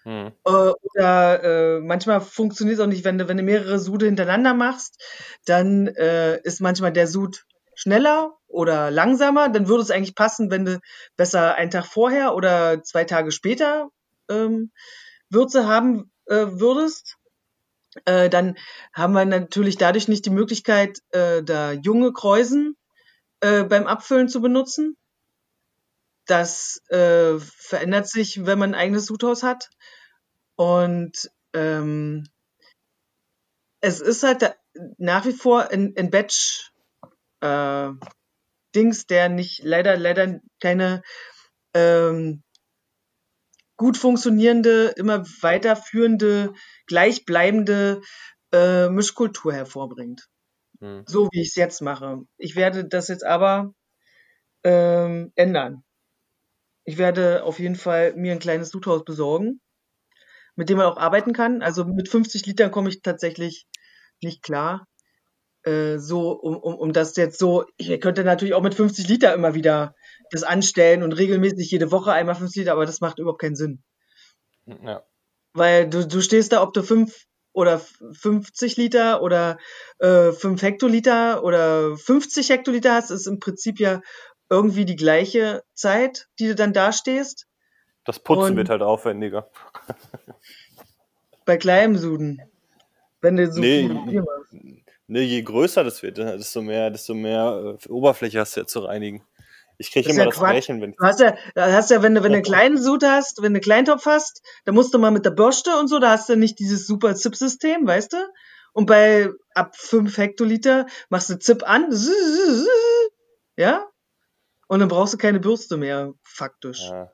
Mhm. Äh, oder äh, manchmal funktioniert es auch nicht, wenn du, wenn du mehrere Sude hintereinander machst, dann äh, ist manchmal der Sud schneller oder langsamer. Dann würde es eigentlich passen, wenn du besser einen Tag vorher oder zwei Tage später ähm, Würze haben äh, würdest. Äh, dann haben wir natürlich dadurch nicht die Möglichkeit, äh, da junge Kreusen äh, beim Abfüllen zu benutzen. Das äh, verändert sich, wenn man ein eigenes Sudhaus hat. Und ähm, es ist halt nach wie vor ein, ein Batch äh, Dings, der nicht leider leider keine ähm, gut funktionierende, immer weiterführende, gleichbleibende äh, Mischkultur hervorbringt. Hm. So wie ich es jetzt mache. Ich werde das jetzt aber ähm, ändern. Ich werde auf jeden Fall mir ein kleines Sudhaus besorgen, mit dem man auch arbeiten kann. Also mit 50 Litern komme ich tatsächlich nicht klar. Äh, so, um, um, um das jetzt so, ich könnte natürlich auch mit 50 Liter immer wieder das anstellen und regelmäßig jede Woche einmal 50 Liter, aber das macht überhaupt keinen Sinn. Ja. Weil du, du stehst da, ob du 5 oder 50 Liter oder äh, 5 Hektoliter oder 50 Hektoliter hast, ist im Prinzip ja irgendwie die gleiche Zeit, die du dann da stehst. Das Putzen und wird halt aufwendiger. bei kleinem Suden. Wenn du so nee, viel machst. Nee, je größer das wird, desto mehr, desto mehr äh, Oberfläche hast du ja zu reinigen. Ich kriege immer ja das Quatsch. Brechen, wenn du hast ja, hast ja, wenn du, wenn du einen kleinen Sud hast, wenn du einen Kleintopf hast, dann musst du mal mit der Bürste und so, da hast du nicht dieses super Zip-System, weißt du? Und bei ab 5 Hektoliter machst du Zip an, ja? Und dann brauchst du keine Bürste mehr, faktisch. Ja.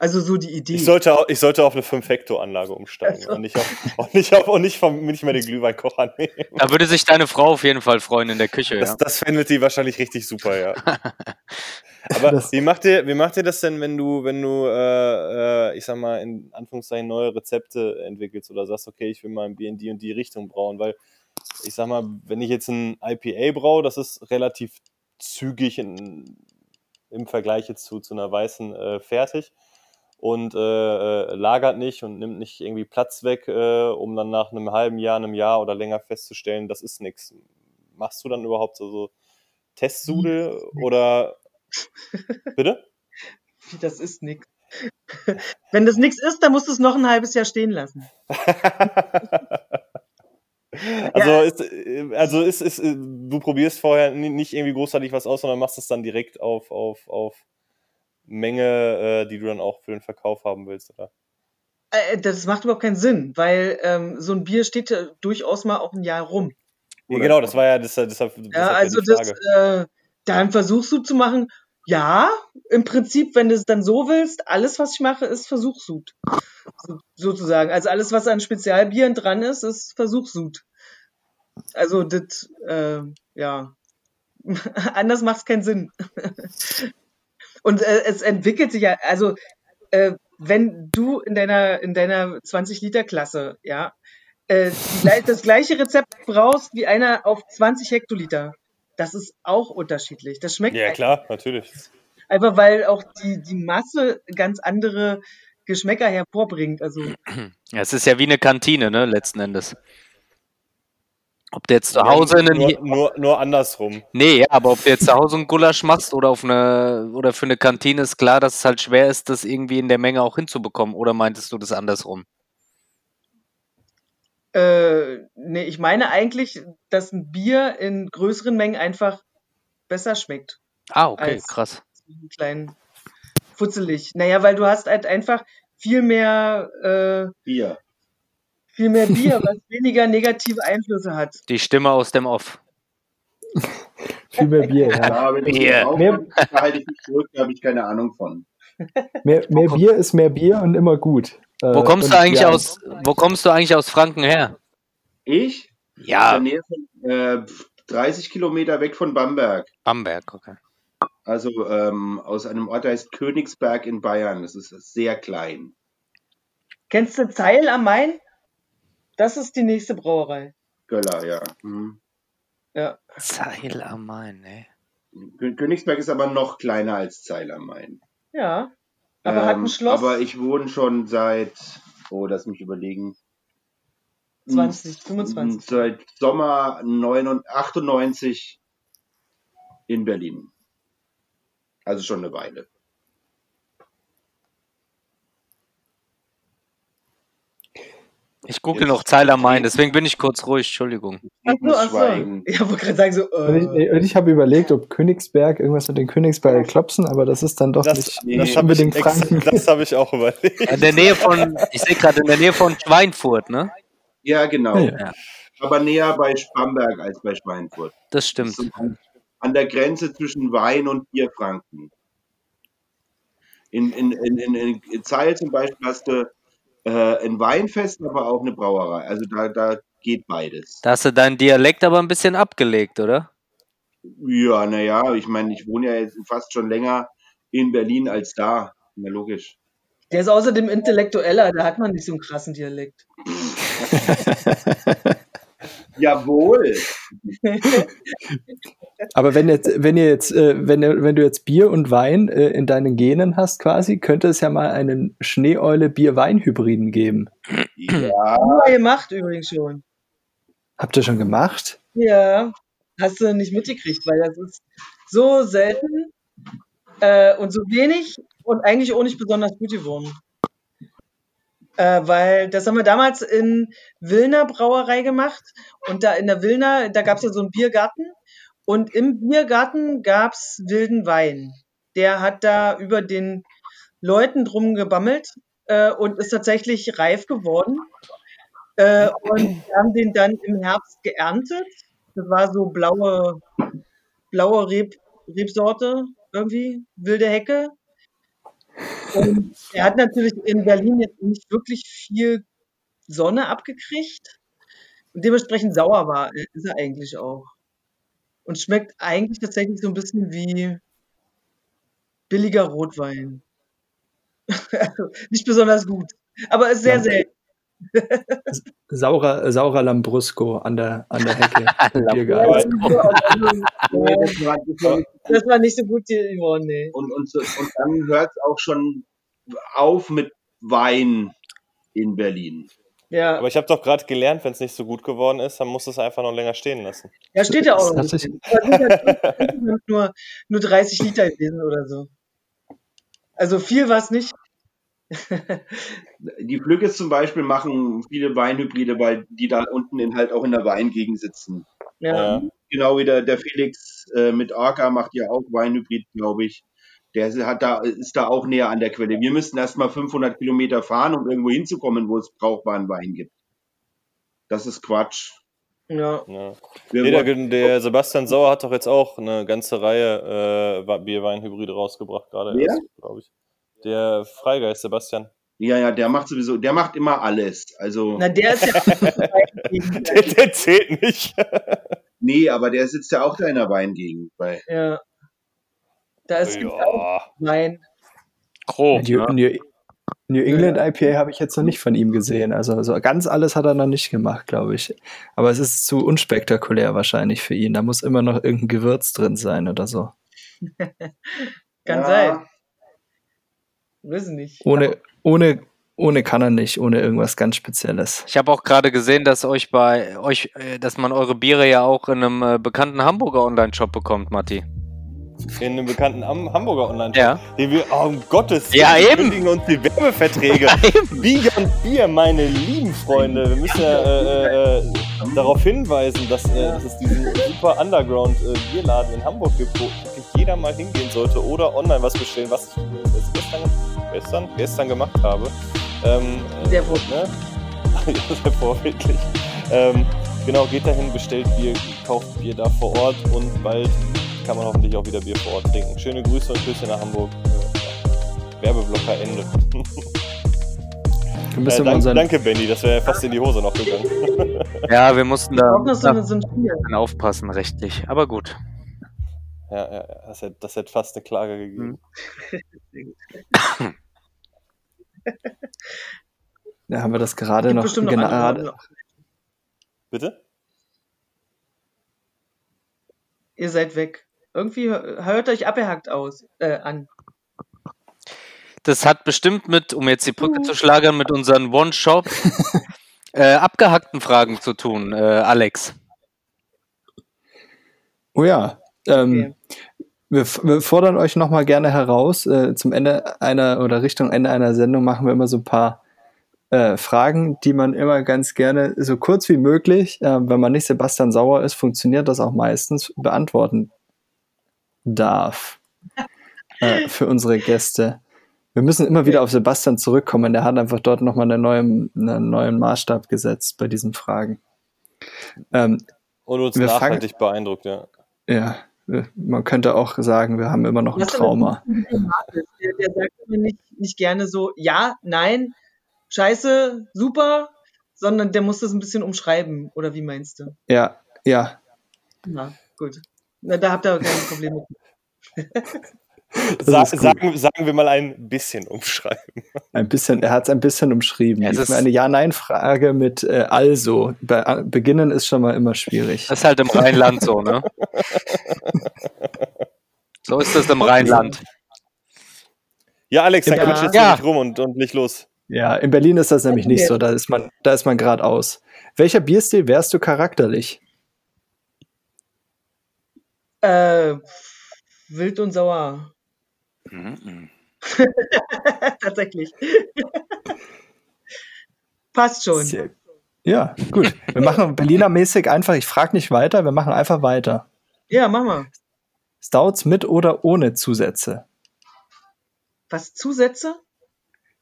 Also so die Idee. Ich sollte, auch, ich sollte auf eine 5-Hektar-Anlage umsteigen also. und nicht, auf, und nicht, auf, und nicht, vom, nicht mehr den Glühweinkocher nehmen. Da würde sich deine Frau auf jeden Fall freuen in der Küche. Das, ja. das findet die wahrscheinlich richtig super, ja. Aber wie macht, ihr, wie macht ihr das denn, wenn du, wenn du, äh, äh, ich sag mal, in Anführungszeichen neue Rezepte entwickelst oder sagst, okay, ich will mal ein Bier in die und die Richtung brauen? Weil, ich sag mal, wenn ich jetzt ein IPA braue, das ist relativ zügig in, im Vergleich jetzt zu, zu einer weißen äh, fertig und äh, äh, lagert nicht und nimmt nicht irgendwie Platz weg, äh, um dann nach einem halben Jahr, einem Jahr oder länger festzustellen, das ist nichts. Machst du dann überhaupt so, so Testsudel oder bitte? Das ist nichts. Wenn das nichts ist, dann musst du es noch ein halbes Jahr stehen lassen. also, ja. ist, also ist, ist, du probierst vorher nicht irgendwie großartig was aus, sondern machst es dann direkt auf, auf, auf Menge, äh, die du dann auch für den Verkauf haben willst, oder? Äh, das macht überhaupt keinen Sinn, weil ähm, so ein Bier steht ja durchaus mal auch ein Jahr rum. Ja, genau, das war ja deshalb. deshalb, deshalb ja, also das, äh, dann versuchst du zu machen, ja, im Prinzip, wenn du es dann so willst, alles, was ich mache, ist Versuchsud. So, sozusagen. Also alles, was an Spezialbieren dran ist, ist Versuchsud. Also das, äh, ja. Anders macht es keinen Sinn. Und äh, es entwickelt sich ja, also äh, wenn du in deiner, in deiner 20-Liter-Klasse, ja, äh, das gleiche Rezept brauchst wie einer auf 20 Hektoliter, das ist auch unterschiedlich. Das schmeckt. Ja, klar, natürlich. Einfach weil auch die, die Masse ganz andere Geschmäcker hervorbringt. Also. Ja, es ist ja wie eine Kantine, ne, letzten Endes. Ob du jetzt zu Hause einen. Nur, nur, nur, andersrum. Nee, ja, aber ob du jetzt zu Hause einen Gulasch machst oder auf eine oder für eine Kantine ist klar, dass es halt schwer ist, das irgendwie in der Menge auch hinzubekommen. Oder meintest du das andersrum? Äh, nee, ich meine eigentlich, dass ein Bier in größeren Mengen einfach besser schmeckt. Ah, okay, krass. Kleinen futzelig. Naja, weil du hast halt einfach viel mehr äh, Bier viel mehr Bier, was weniger negative Einflüsse hat. Die Stimme aus dem Off. viel mehr Bier, ja. ja wenn Bier. mehr, da halte ich mich zurück, da habe ich keine Ahnung von. Mehr, mehr Bier ist mehr Bier und immer gut. Wo kommst äh, du eigentlich ja, aus? Wo kommst du eigentlich aus Franken her? Ich? Ja. In der Nähe von, äh, 30 Kilometer weg von Bamberg. Bamberg, okay. Also ähm, aus einem Ort, der heißt Königsberg in Bayern. Das ist sehr klein. Kennst du Zeil am Main? Das ist die nächste Brauerei. Göller, ja. Mhm. Ja. Zeil am Main, ne? Königsberg ist aber noch kleiner als Zeil am Main. Ja. Aber ähm, hat ein ähm, Schloss. Aber ich wohne schon seit, oh, lass mich überlegen. 20, 25. Seit Sommer 98 in Berlin. Also schon eine Weile. Ich gucke noch Zeil am Main, deswegen bin ich kurz ruhig, Entschuldigung. Ach so, ach so. Ich wollte gerade sagen, so. Äh. Ich, ich habe überlegt, ob Königsberg, irgendwas mit den Königsberger Klopsen, aber das ist dann doch das, nicht, nee, nicht unbedingt Franken. Das habe ich auch überlegt. In der Nähe von, ich sehe gerade, in der Nähe von Schweinfurt, ne? Ja, genau. Ja. Aber näher bei Bamberg als bei Schweinfurt. Das stimmt. Das an der Grenze zwischen Wein und Bierfranken. In, in, in, in, in Zeil zum Beispiel hast du äh, ein Weinfest, aber auch eine Brauerei. Also da, da geht beides. Da hast du deinen Dialekt aber ein bisschen abgelegt, oder? Ja, naja, ich meine, ich wohne ja jetzt fast schon länger in Berlin als da. Na logisch. Der ist außerdem intellektueller, da hat man nicht so einen krassen Dialekt. Jawohl. Aber wenn jetzt, wenn ihr jetzt, äh, wenn, wenn du jetzt Bier und Wein äh, in deinen Genen hast quasi, könnte es ja mal einen Schneeeule Bier-Wein-Hybriden geben. Ja. Haben gemacht übrigens schon. Habt ihr schon gemacht? Ja. Hast du nicht mitgekriegt, weil das ist so selten äh, und so wenig und eigentlich auch nicht besonders gut geworden. Äh, weil das haben wir damals in Wilner Brauerei gemacht. Und da in der Wilner, da gab es ja so einen Biergarten. Und im Biergarten gab es wilden Wein. Der hat da über den Leuten drum gebammelt äh, und ist tatsächlich reif geworden. Äh, und wir haben den dann im Herbst geerntet. Das war so blaue, blaue Reb, Rebsorte irgendwie, wilde Hecke. Und er hat natürlich in Berlin jetzt nicht wirklich viel Sonne abgekriegt. Und dementsprechend sauer war, ist er eigentlich auch. Und schmeckt eigentlich tatsächlich so ein bisschen wie billiger Rotwein. also nicht besonders gut. Aber ist sehr ja. selten. saurer, saurer Lambrusco an der, an der Hecke. das war nicht so gut geworden, nee. Und, und, und dann hört es auch schon auf mit Wein in Berlin. Ja. Aber ich habe doch gerade gelernt, wenn es nicht so gut geworden ist, dann muss es einfach noch länger stehen lassen. Ja, steht ja auch. Nicht. nur, nur 30 Liter gewesen oder so. Also viel war es nicht. die Flückes zum Beispiel machen viele Weinhybride, weil die da unten in, halt auch in der Weingegend sitzen. Ja. Genau wie der, der Felix äh, mit Orca macht ja auch Weinhybrid, glaube ich. Der hat da, ist da auch näher an der Quelle. Wir müssten erst mal 500 Kilometer fahren, um irgendwo hinzukommen, wo es brauchbaren Wein gibt. Das ist Quatsch. Ja. ja. Nee, der, der, Sebastian Sauer hat doch jetzt auch eine ganze Reihe äh, Bierweinhybride rausgebracht, gerade glaube ich. Der Freigeist, Sebastian. Ja, ja, der macht sowieso, der macht immer alles. Also. Na, der ist ja. der, der, zählt nicht. nee, aber der sitzt ja auch da in der Weingegend bei. Ja. Da ist ja. auch Wein. Grob. New, New, New England ja. IPA habe ich jetzt noch nicht von ihm gesehen. Also so ganz alles hat er noch nicht gemacht, glaube ich. Aber es ist zu unspektakulär wahrscheinlich für ihn. Da muss immer noch irgendein Gewürz drin sein oder so. Kann ja. sein. Wissen nicht. Ohne, ohne, ohne kann er nicht, ohne irgendwas ganz Spezielles. Ich habe auch gerade gesehen, dass euch bei euch, äh, dass man eure Biere ja auch in einem äh, bekannten Hamburger Online-Shop bekommt, Matti. In einem bekannten Am Hamburger Online-Shop. Ja. Den wir, oh, um Gottes Willen, ja, eben. kündigen uns die Werbeverträge. Ja, Beyond Bier, meine lieben Freunde. Wir müssen ja äh, äh, darauf hinweisen, dass, äh, dass es diesen super Underground-Bierladen in Hamburg gibt, wo wirklich jeder mal hingehen sollte oder online was bestellen, was ich gestern gestern, gestern gemacht habe. Ähm, sehr vorbildlich. Ne? sehr vorbildlich. Ähm, genau, geht dahin, bestellt Bier, kauft Bier da vor Ort und bald kann man hoffentlich auch wieder Bier vor Ort trinken. Schöne Grüße und Küsse nach Hamburg. Äh, Werbeblocker Ende. Äh, danke, danke, Benny, das wäre fast in die Hose noch gegangen. ja, wir mussten da aufpassen rechtlich, aber gut. Ja, ja, das hätte, das hätte fast eine Klage gegeben. Ja, haben wir das gerade noch, gerade. Bitte? ihr seid weg. Irgendwie hört euch abgehackt aus, äh, an. Das hat bestimmt mit, um jetzt die Brücke zu schlagern, mit unseren One-Shop äh, abgehackten Fragen zu tun, äh, Alex. Oh ja. Ähm, okay. wir, wir, fordern euch nochmal gerne heraus. Äh, zum Ende einer oder Richtung Ende einer Sendung machen wir immer so ein paar äh, Fragen, die man immer ganz gerne so kurz wie möglich, äh, wenn man nicht Sebastian Sauer ist, funktioniert das auch meistens, beantworten darf äh, für unsere Gäste. Wir müssen immer wieder auf Sebastian zurückkommen. Der hat einfach dort nochmal einen neuen, einen neuen Maßstab gesetzt bei diesen Fragen. Ähm, Und uns nachhaltig fangen, beeindruckt, ja. Ja, man könnte auch sagen, wir haben immer noch ein Trauma. Der, der sagt immer nicht, nicht gerne so, ja, nein, scheiße, super, sondern der muss das ein bisschen umschreiben, oder wie meinst du? Ja, ja. Na, gut. Na, da habt ihr keine Probleme. Sa sagen, sagen wir mal ein bisschen umschreiben. Ein bisschen, er hat es ein bisschen umschrieben. Ja, ist eine Ja-Nein-Frage mit äh, also. Be äh, beginnen ist schon mal immer schwierig. Das ist halt im Rheinland so, ne? so ist das im Rheinland. Ja, Alex, dann quatsch jetzt ja. nicht rum und, und nicht los. Ja, in Berlin ist das nämlich nicht so. Da ist man, da ist man geradeaus. Welcher Bierstil wärst du charakterlich? Äh, wild und sauer. Mhm. Tatsächlich. Passt schon. Sehr, ja, gut. Wir machen Berliner-mäßig einfach, ich frage nicht weiter, wir machen einfach weiter. Ja, mach mal. Stouts mit oder ohne Zusätze? Was, Zusätze?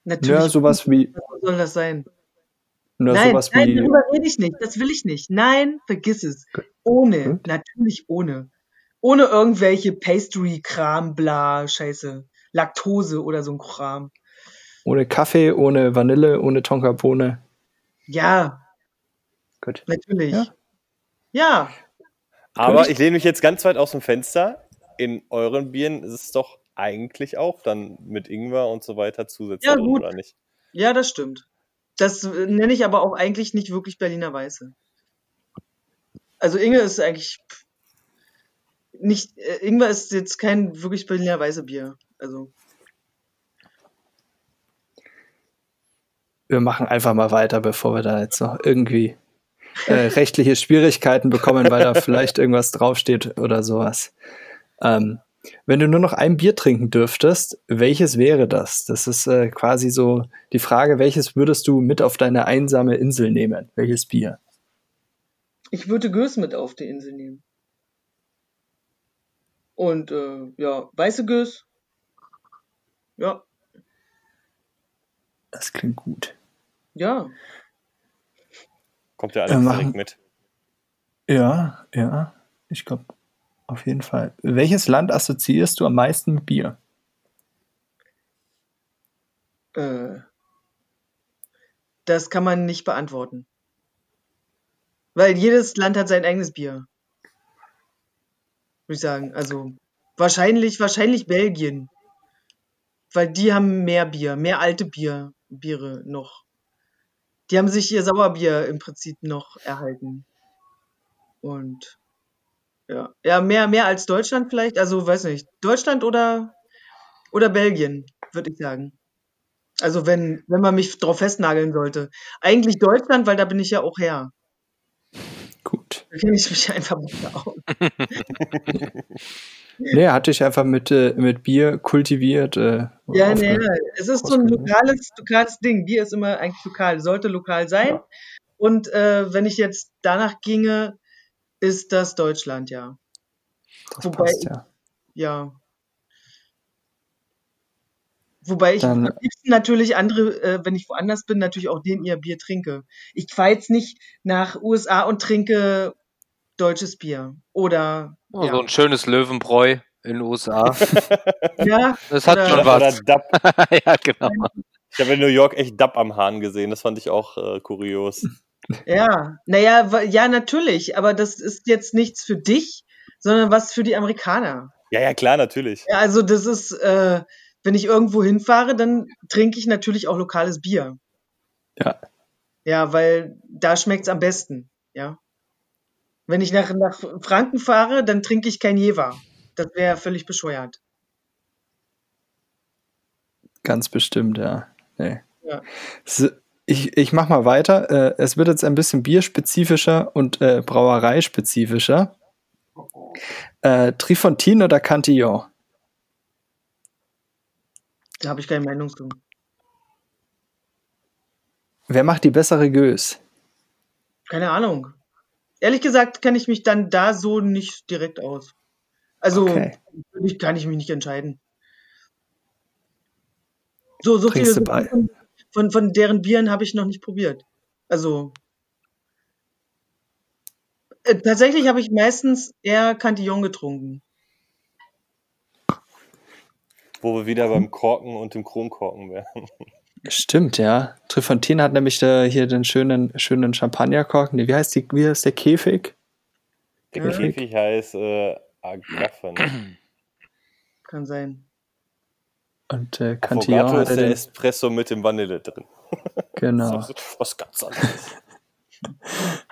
Natürlich. Ja, sowas wie. Was soll das sein? Nur nein, sowas nein, wie. darüber rede ich nicht. Das will ich nicht. Nein, vergiss es. Ohne. Hm? Natürlich ohne ohne irgendwelche Pastry-Kram, bla, Scheiße. Laktose oder so ein Kram. Ohne Kaffee, ohne Vanille, ohne Tonkabohne. Ja. Gut. Natürlich. Ja. ja. Aber ich lehne mich jetzt ganz weit aus dem Fenster. In euren Bieren ist es doch eigentlich auch dann mit Ingwer und so weiter zusätzlich, ja, gut. oder nicht? Ja, das stimmt. Das nenne ich aber auch eigentlich nicht wirklich Berliner Weiße. Also Inge ist eigentlich nicht, äh, Ingwer ist jetzt kein wirklich Berliner weiße Bier. Also. Wir machen einfach mal weiter, bevor wir da jetzt noch irgendwie äh, rechtliche Schwierigkeiten bekommen, weil da vielleicht irgendwas draufsteht oder sowas. Ähm, wenn du nur noch ein Bier trinken dürftest, welches wäre das? Das ist äh, quasi so die Frage, welches würdest du mit auf deine einsame Insel nehmen? Welches Bier? Ich würde Gös mit auf die Insel nehmen. Und äh, ja, weiße Gös. Ja. Das klingt gut. Ja. Kommt ja alles direkt mit. Ja, ja. Ich glaube, auf jeden Fall. Welches Land assoziierst du am meisten mit Bier? Äh, das kann man nicht beantworten. Weil jedes Land hat sein eigenes Bier würde ich sagen. Also wahrscheinlich, wahrscheinlich Belgien. Weil die haben mehr Bier, mehr alte Bier, Biere noch. Die haben sich ihr Sauerbier im Prinzip noch erhalten. Und ja, ja, mehr, mehr als Deutschland vielleicht. Also weiß nicht, Deutschland oder, oder Belgien, würde ich sagen. Also wenn, wenn man mich drauf festnageln sollte. Eigentlich Deutschland, weil da bin ich ja auch her. Gut. Da kenne ich mich einfach besser aus. nee, hatte ich einfach mit, äh, mit Bier kultiviert. Äh, ja, nee, es ist so ein lokales, lokales Ding. Bier ist immer eigentlich lokal, sollte lokal sein. Ja. Und äh, wenn ich jetzt danach ginge, ist das Deutschland, ja. Das Wobei passt, ja. Ja. Wobei ich Dann, am liebsten natürlich andere, äh, wenn ich woanders bin, natürlich auch den ihr Bier trinke. Ich fahre jetzt nicht nach USA und trinke deutsches Bier. Oder. Oh, ja. So ein schönes Löwenbräu in den USA. ja. Das hat oder, schon was. ja, genau. Ich habe in New York echt Dub am Hahn gesehen. Das fand ich auch äh, kurios. Ja, naja, ja, natürlich. Aber das ist jetzt nichts für dich, sondern was für die Amerikaner. Ja, ja, klar, natürlich. Ja, also das ist. Äh, wenn ich irgendwo hinfahre, dann trinke ich natürlich auch lokales Bier. Ja. Ja, weil da schmeckt es am besten, ja. Wenn ich nach, nach Franken fahre, dann trinke ich kein Jever. Das wäre völlig bescheuert. Ganz bestimmt, ja. Nee. ja. Ich, ich mache mal weiter. Äh, es wird jetzt ein bisschen bierspezifischer und äh, brauereispezifischer. Äh, Trifontin oder Cantillon? Da habe ich keine Meinung zu. Wer macht die bessere Gös? Keine Ahnung. Ehrlich gesagt kenne ich mich dann da so nicht direkt aus. Also okay. kann ich mich nicht entscheiden. So, so viele von, von, von deren Bieren habe ich noch nicht probiert. Also äh, tatsächlich habe ich meistens eher Cantillon getrunken. Wo wir wieder beim Korken und dem Kronkorken wären. Stimmt, ja. Trifontin hat nämlich da hier den schönen, schönen Champagnerkorken. Wie heißt, die, wie heißt der Käfig? Der ja. Käfig heißt äh, Agaffen. Kann sein. Und äh, Cantillon hat ist der Espresso mit dem Vanille drin. Genau. das ist was ganz anderes.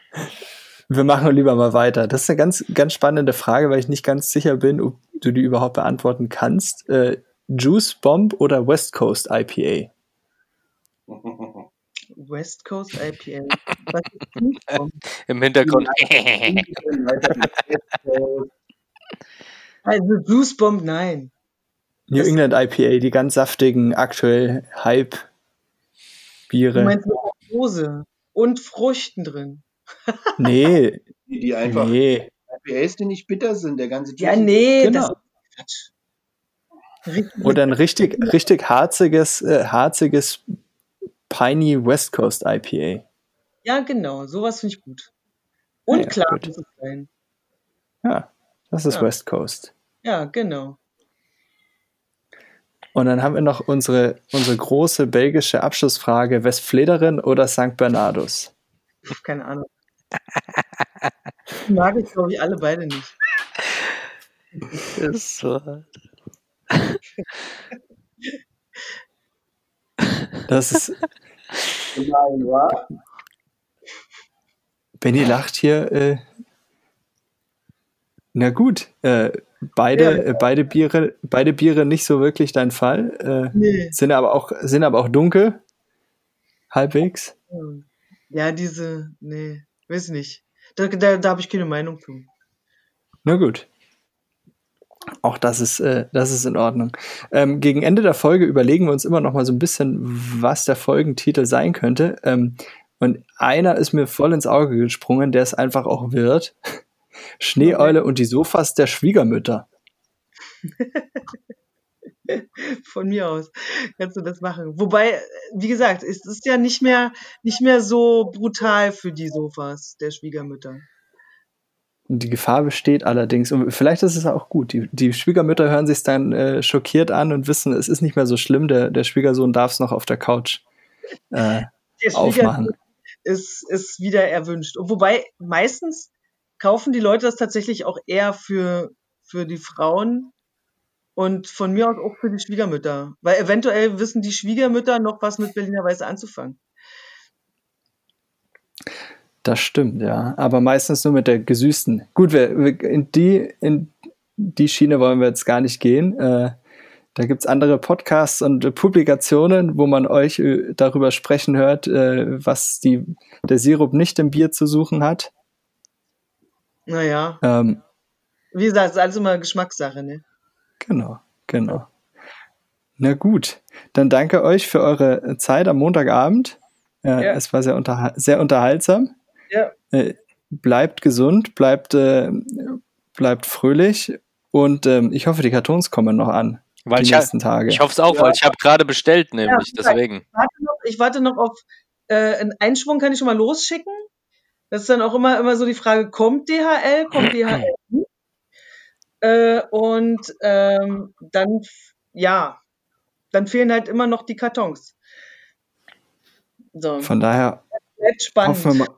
Wir machen lieber mal weiter. Das ist eine ganz, ganz spannende Frage, weil ich nicht ganz sicher bin, ob du die überhaupt beantworten kannst. Äh, Juice Bomb oder West Coast IPA? West Coast IPA. Im Hintergrund. also Juice Bomb, nein. New das England IPA, die ganz saftigen, aktuell Hype-Biere. Du meinst mit Hose und Früchten drin. nee. Die einfach nee. IPAs, die nicht bitter sind, der ganze Ja, nee, genau. das Oder ein richtig, richtig harziges, äh, harziges Piney West Coast IPA. Ja, genau, sowas finde ich gut. Und ja, klar gut. muss es sein. Ja, das ist ja. West Coast. Ja, genau. Und dann haben wir noch unsere, unsere große belgische Abschlussfrage: Westflederin oder St. Bernardus? Keine Ahnung. Mag ich, glaube ich, alle beide nicht. Das ist so Das ist. Benny lacht hier. Äh, na gut, äh, beide, ja. äh, beide, Biere, beide Biere nicht so wirklich dein Fall. Äh, nee. Sind aber auch, sind aber auch dunkel. Halbwegs. Ja, diese, nee, weiß nicht. Da, da, da habe ich keine Meinung zu. Na gut. Auch das ist, äh, das ist in Ordnung. Ähm, gegen Ende der Folge überlegen wir uns immer noch mal so ein bisschen, was der Folgentitel sein könnte. Ähm, und einer ist mir voll ins Auge gesprungen, der es einfach auch wird. Schneeeule okay. und die Sofas der Schwiegermütter. Von mir aus kannst du das machen. Wobei, wie gesagt, es ist ja nicht mehr, nicht mehr so brutal für die Sofas der Schwiegermütter. Die Gefahr besteht allerdings, und vielleicht ist es auch gut. Die, die Schwiegermütter hören sich dann äh, schockiert an und wissen, es ist nicht mehr so schlimm, der, der Schwiegersohn darf es noch auf der Couch äh, der aufmachen. Ist, ist wieder erwünscht. Wobei meistens kaufen die Leute das tatsächlich auch eher für, für die Frauen und von mir aus auch für die Schwiegermütter. Weil eventuell wissen die Schwiegermütter noch was mit Berliner Weiße anzufangen. Das stimmt, ja. Aber meistens nur mit der gesüßten. Gut, wir, wir, in, die, in die Schiene wollen wir jetzt gar nicht gehen. Äh, da gibt es andere Podcasts und Publikationen, wo man euch äh, darüber sprechen hört, äh, was die, der Sirup nicht im Bier zu suchen hat. Naja. Ähm, Wie gesagt, es ist alles immer Geschmackssache, ne? Genau, genau. Na gut, dann danke euch für eure Zeit am Montagabend. Äh, ja. Es war sehr, unterha sehr unterhaltsam. Ja. Äh, bleibt gesund, bleibt, äh, bleibt fröhlich und ähm, ich hoffe, die Kartons kommen noch an. Weil die nächsten Tage. Ich hoffe es auch, ja. weil ich habe gerade bestellt, nämlich ja, deswegen. Ich warte noch, ich warte noch auf äh, einen Einschwung, kann ich schon mal losschicken. Das ist dann auch immer, immer so die Frage, kommt DHL, kommt DHL nicht? Äh, und ähm, dann, ja, dann fehlen halt immer noch die Kartons. So. Von daher hoffen wir, mal,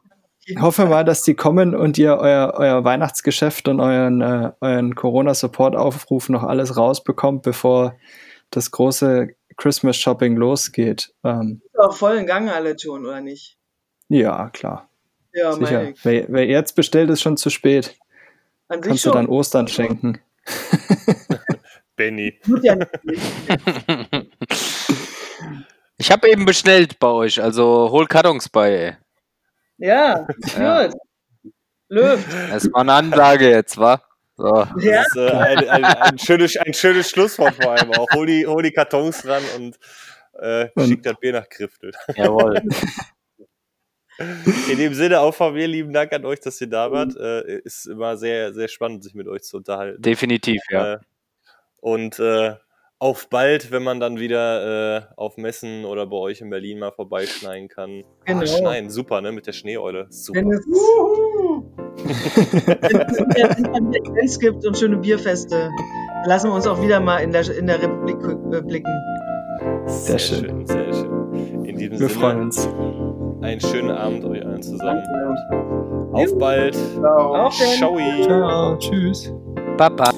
hoffen wir mal, dass die kommen und ihr euer, euer Weihnachtsgeschäft und euren, äh, euren Corona-Support-Aufruf noch alles rausbekommt, bevor das große Christmas-Shopping losgeht. Ähm, ist auch voll in Gang alle schon, oder nicht? Ja, klar. Ja, Sicher. Wer, wer, jetzt bestellt, ist schon zu spät. An Kannst du dann Ostern schenken. Benny. Ich habe eben bestellt bei euch, also hol Kartons bei. Ja, ja. gut. Läuft. Das war eine Ansage jetzt, wa? So. Ja. Das ist äh, ein, ein, ein, schönes, ein schönes Schlusswort vor allem auch. Hol die, hol die Kartons ran und äh, schick das Bier nach Kriftel. Jawohl. In dem Sinne auch von mir lieben Dank an euch, dass ihr da wart. Äh, ist immer sehr, sehr spannend, sich mit euch zu unterhalten. Definitiv, ja. Äh, und äh, auf bald, wenn man dann wieder äh, auf Messen oder bei euch in Berlin mal vorbeischneien kann. Ah, genau. Ah, schneien, super, ne? Mit der Schneeeule. Super. Wenn es, wenn es Events gibt und schöne Bierfeste, lassen wir uns auch wieder mal in der, in der Republik äh, blicken. Sehr, sehr schön. schön. sehr schön. In diesem wir Sinne, freuen uns. Einen schönen Abend euch allen zusammen. Auf bald. Ciao. Ciao. Ciao. Tschüss. Baba.